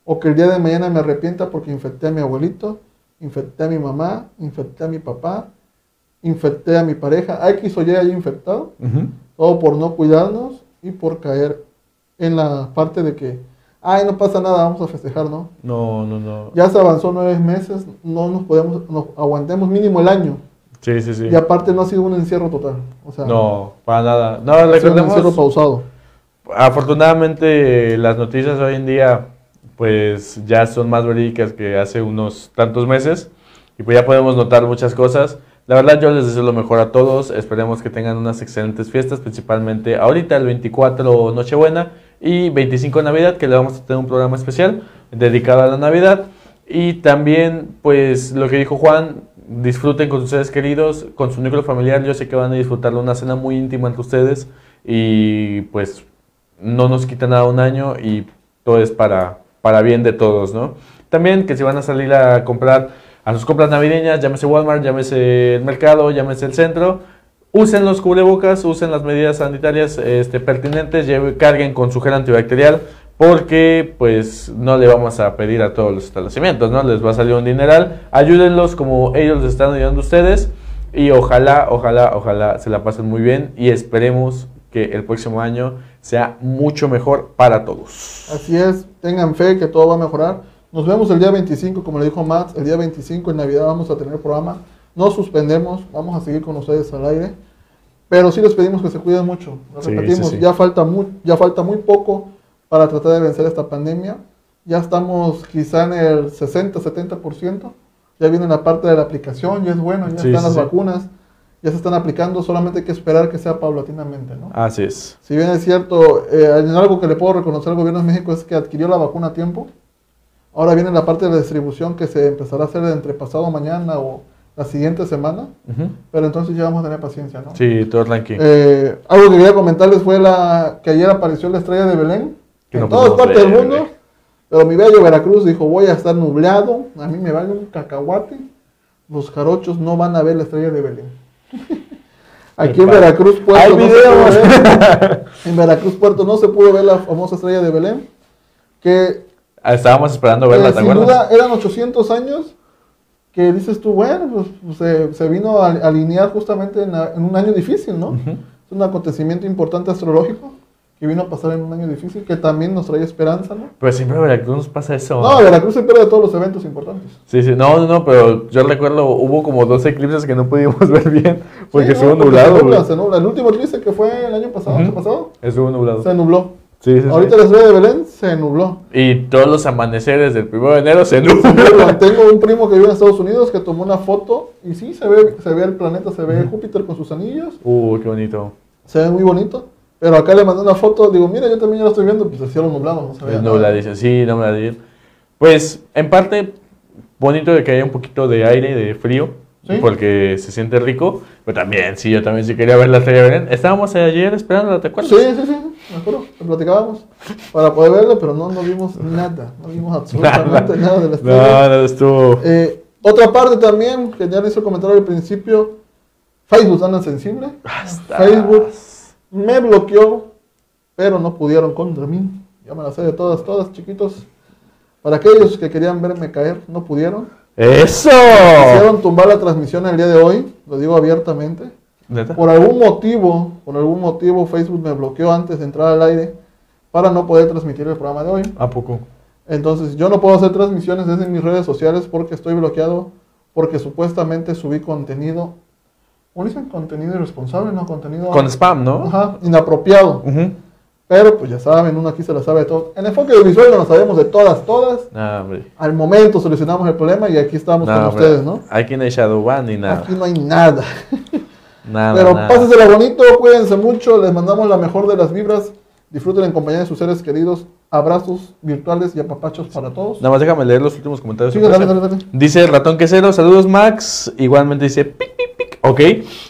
o que el día de mañana me arrepienta porque infecté a mi abuelito, infecté a mi mamá, infecté a mi papá, infecté a mi pareja, a X o Y haya infectado, todo por no cuidarnos y por caer en la parte de que, ay, no pasa nada, vamos a festejar, ¿no? No, no, no. Ya se avanzó nueve meses, no nos podemos, nos aguantemos mínimo el año. Sí, sí, sí. Y aparte no ha sido un encierro total. O sea, No, para nada. No, sido un encierro pausado. afortunadamente las noticias hoy en día pues ya son más verídicas que hace unos tantos meses y pues ya podemos notar muchas cosas. La verdad yo les deseo lo mejor a todos, esperemos que tengan unas excelentes fiestas, principalmente ahorita el 24 Nochebuena y 25 Navidad, que le vamos a tener un programa especial dedicado a la Navidad. Y también, pues lo que dijo Juan, disfruten con sus seres queridos, con su núcleo familiar, yo sé que van a disfrutar de una cena muy íntima entre ustedes y pues no nos quita nada un año y todo es para, para bien de todos, ¿no? También que si van a salir a comprar a sus compras navideñas, llámese Walmart, llámese el mercado, llámese el centro, usen los cubrebocas, usen las medidas sanitarias este, pertinentes, carguen con su gel antibacterial, porque pues no le vamos a pedir a todos los establecimientos, ¿no? Les va a salir un dineral, ayúdenlos como ellos les están ayudando a ustedes y ojalá, ojalá, ojalá se la pasen muy bien y esperemos que el próximo año sea mucho mejor para todos. Así es, tengan fe que todo va a mejorar. Nos vemos el día 25, como le dijo Max, el día 25 en Navidad vamos a tener programa. No suspendemos, vamos a seguir con ustedes al aire. Pero sí les pedimos que se cuiden mucho. repetimos, Ya, falta muy, ya falta muy poco para tratar de vencer esta pandemia. Ya estamos quizá en el 60-70%. Ya viene la parte de la aplicación, ya es bueno, ya están las vacunas, ya se están aplicando, solamente hay que esperar que sea paulatinamente. ¿no? Así es. Si bien es cierto, eh, algo que le puedo reconocer al gobierno de México es que adquirió la vacuna a tiempo Ahora viene la parte de la distribución que se empezará a hacer entre pasado mañana o la siguiente semana. Pero entonces ya vamos a tener paciencia, ¿no? Sí, todo tranquilo. Eh, algo que quería comentarles fue la que ayer apareció la estrella de Belén. en todas partes del mundo. Pero mi bello Veracruz dijo, voy a estar nublado, a mí me vale un cacahuate. Los jarochos no van a ver la estrella de Belén. Aquí en Veracruz Puerto no se pudo ver, en Veracruz Puerto no se pudo ver la famosa estrella de Belén que estábamos esperando verla, eh, ¿te sin duda, eran 800 años que dices tú, bueno, pues, se, vino a alinear justamente en, un año difícil, ¿no? Es un acontecimiento importante astrológico que vino a pasar en un año difícil, que también nos trae esperanza, ¿no? Pero siempre a Veracruz nos pasa eso. No, Veracruz se pierde todos los eventos importantes. Sí, sí, no, no, pero yo recuerdo, hubo como dos eclipses que no pudimos ver bien, porque estuvo nublado. Se nubla, El último eclipse que fue el año pasado, ¿se pasado? Estuvo nublado. Se nubló. Ahorita la ciudad de Belén se nubló. Y todos los amaneceres del 1 de enero se nubló. Tengo un primo que vive en Estados Unidos que tomó una foto y sí, se ve, se ve el planeta, se ve Júpiter con sus anillos. Uh, qué bonito. Se ve muy bonito. Pero acá le mandé una foto, digo, mira, yo también ya lo estoy viendo, pues el cielo nublado, no se ve. Nubla, dice, sí, no me la Pues, en parte, bonito de que haya un poquito de aire, de frío, porque se siente rico. Pero también, sí, yo también sí quería ver la estrella Belén. Estábamos ayer esperando, ¿te acuerdas? Sí, sí, sí me acuerdo, platicábamos para poder verlo, pero no, no vimos nada, no vimos absolutamente nada, de la estrella. No, no estuvo. Eh, otra parte también, que ya le hizo comentario al principio, Facebook anda sensible. Facebook me bloqueó, pero no pudieron contra mí. Ya me la sé de todas, todas, chiquitos. Para aquellos que querían verme caer, no pudieron. ¡Eso! Quisieron tumbar la transmisión el día de hoy, lo digo abiertamente. Por algún motivo, por algún motivo Facebook me bloqueó antes de entrar al aire para no poder transmitir el programa de hoy. ¿A poco? Entonces yo no puedo hacer transmisiones desde mis redes sociales porque estoy bloqueado, porque supuestamente subí contenido, ¿cómo dicen? Contenido irresponsable, ¿no? Contenido... Con spam, ¿no? Ajá, inapropiado. Pero pues ya saben, uno aquí se lo sabe de todo. En enfoque visual no lo sabemos de todas, todas. Al momento solucionamos el problema y aquí estamos con ustedes, ¿no? Aquí no hay Shadow One ni nada. Aquí no hay nada. Pero pásensela bonito, cuídense mucho, les mandamos la mejor de las vibras. Disfruten en compañía de sus seres queridos. Abrazos virtuales y apapachos para todos. Nada más déjame leer los últimos comentarios. Sí, dale, dale, dale. Dice Ratón Quesero, saludos Max. Igualmente dice pic. Ok.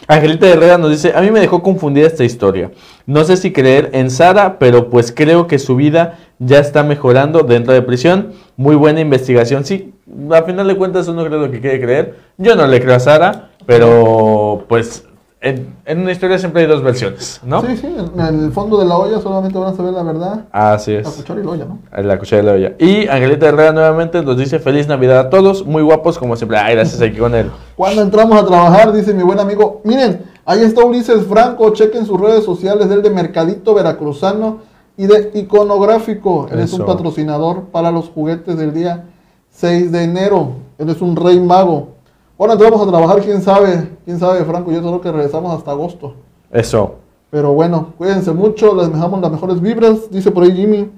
Angelita Herrera nos dice, a mí me dejó confundida esta historia. No sé si creer en Sara, pero pues creo que su vida ya está mejorando dentro de prisión. Muy buena investigación. Sí, a final de cuentas uno cree lo que quiere creer. Yo no le creo a Sara, pero pues en, una historia siempre hay dos versiones, ¿no? Sí, sí, en el fondo de la olla solamente van a saber la verdad. Así es. La cuchara y la olla, ¿no? La cuchara y la olla. Y Angelita Herrera nuevamente nos dice feliz Navidad a todos, muy guapos como siempre. Ay, gracias aquí con él. Cuando entramos a trabajar, dice mi buen amigo, miren, ahí está Ulises Franco, chequen sus redes sociales del de Mercadito Veracruzano y de Iconográfico. Él es un patrocinador para los juguetes del día 6 de enero. Él es un rey mago. Bueno, entramos a trabajar, quién sabe, quién sabe, Franco, yo creo que regresamos hasta agosto. Eso. Pero bueno, cuídense mucho, les dejamos las mejores vibras, dice por ahí Jimmy.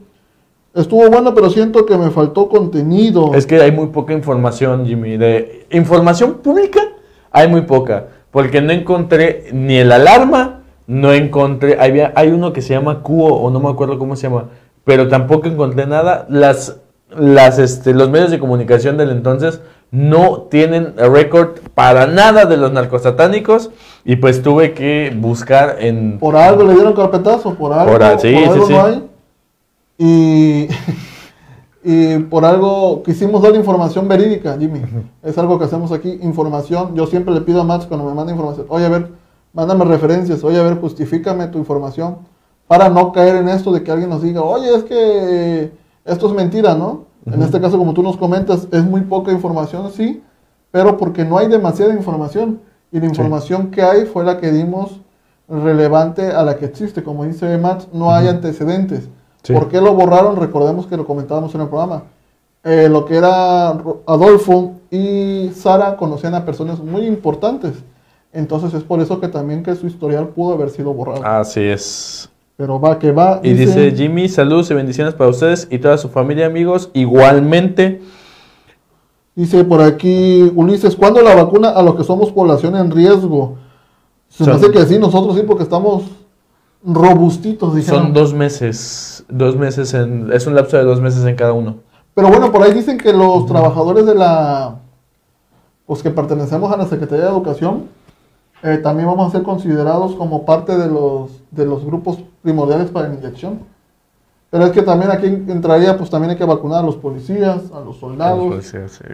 Estuvo bueno, pero siento que me faltó contenido. Es que hay muy poca información, Jimmy. De información pública hay muy poca. Porque no encontré ni el alarma, no encontré. Había, hay uno que se llama Cuo, o no me acuerdo cómo se llama. Pero tampoco encontré nada. Las, las, este, los medios de comunicación del entonces no tienen récord para nada de los narcosatánicos. Y pues tuve que buscar en. Por algo le dieron carpetazo, por algo, Por a- sí, por algo sí, no sí. hay. Y, y por algo quisimos dar información verídica, Jimmy. Es algo que hacemos aquí, información. Yo siempre le pido a Max cuando me manda información, oye, a ver, mándame referencias, oye, a ver, justifícame tu información, para no caer en esto de que alguien nos diga, oye, es que esto es mentira, ¿no? En este caso, como tú nos comentas, es muy poca información, sí, pero porque no hay demasiada información. Y la información que hay fue la que dimos relevante a la que existe. Como dice Max, no hay antecedentes. Sí. ¿Por qué lo borraron? Recordemos que lo comentábamos en el programa. Eh, lo que era Adolfo y Sara conocían a personas muy importantes. Entonces es por eso que también que su historial pudo haber sido borrado. Así es. Pero va que va. Y dice Jimmy, saludos y bendiciones para ustedes y toda su familia, amigos. Igualmente, Dice por aquí Ulises, ¿cuándo la vacuna a los que somos población en riesgo? Se me Son- hace que sí, nosotros sí, porque estamos robustitos, dijeron. son dos meses. Dos meses en. Es un lapso de dos meses en cada uno. Pero bueno, por ahí dicen que los trabajadores de la, pues que pertenecemos a la Secretaría de Educación, eh, también vamos a ser considerados como parte de los, de los grupos primordiales para la inyección. Pero es que también aquí entraría, pues también hay que vacunar a los policías, a los soldados,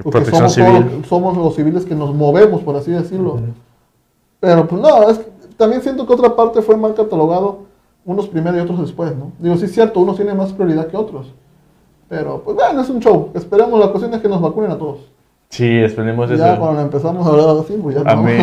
porque Protección somos, todos civil. los- somos los civiles que nos movemos, por así decirlo. Pero pues no, es que también siento que otra parte fue mal catalogado, unos primero y otros después, ¿no? Digo, sí es cierto, unos tienen más prioridad que otros. Pero pues bueno, es un show. Esperemos, la cuestión es que nos vacunen a todos. Sí, esperemos Ya eso. cuando empezamos a hablar así, pues ya A no. mí.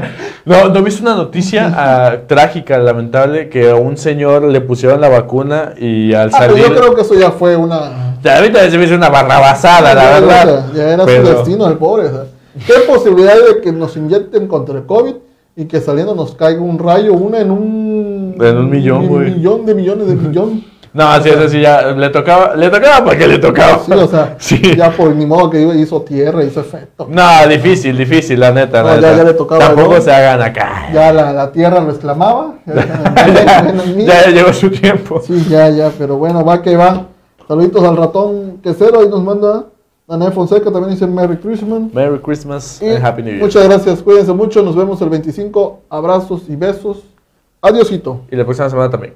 no, ¿no viste una noticia ah, trágica, lamentable, que a un señor le pusieron la vacuna y al Ah, pues salir... yo creo que eso ya fue una... Ya, ahorita se me hizo una barrabasada, la ya, verdad. Ya era Pero- su destino el pobre. o sea. ¿Qué posibilidad de que nos inyecten contra el COVID y que saliendo nos caiga un rayo, una en un... En un millón, güey. millón de millones de millón. No, sí, eso sí, ya le tocaba, le tocaba porque le tocaba. Sí, o sea, Sí. ya por ni modo que hizo tierra, hizo efecto. No, difícil, difícil, la neta. No, la ya- neta. ya le tocaba, Tampoco se hagan acá. Ya la, la tierra lo exclamaba. Ya, ya llegó su tiempo. Sí, ya, ya, pero bueno, va que va. Saluditos al ratón quesero, ahí nos manda Daniel Fonseca, también dice Merry Christmas. Merry Christmas Y and Happy New Year. muchas gracias, cuídense mucho, nos vemos el 25, abrazos y besos. Adiosito. Y la próxima semana también.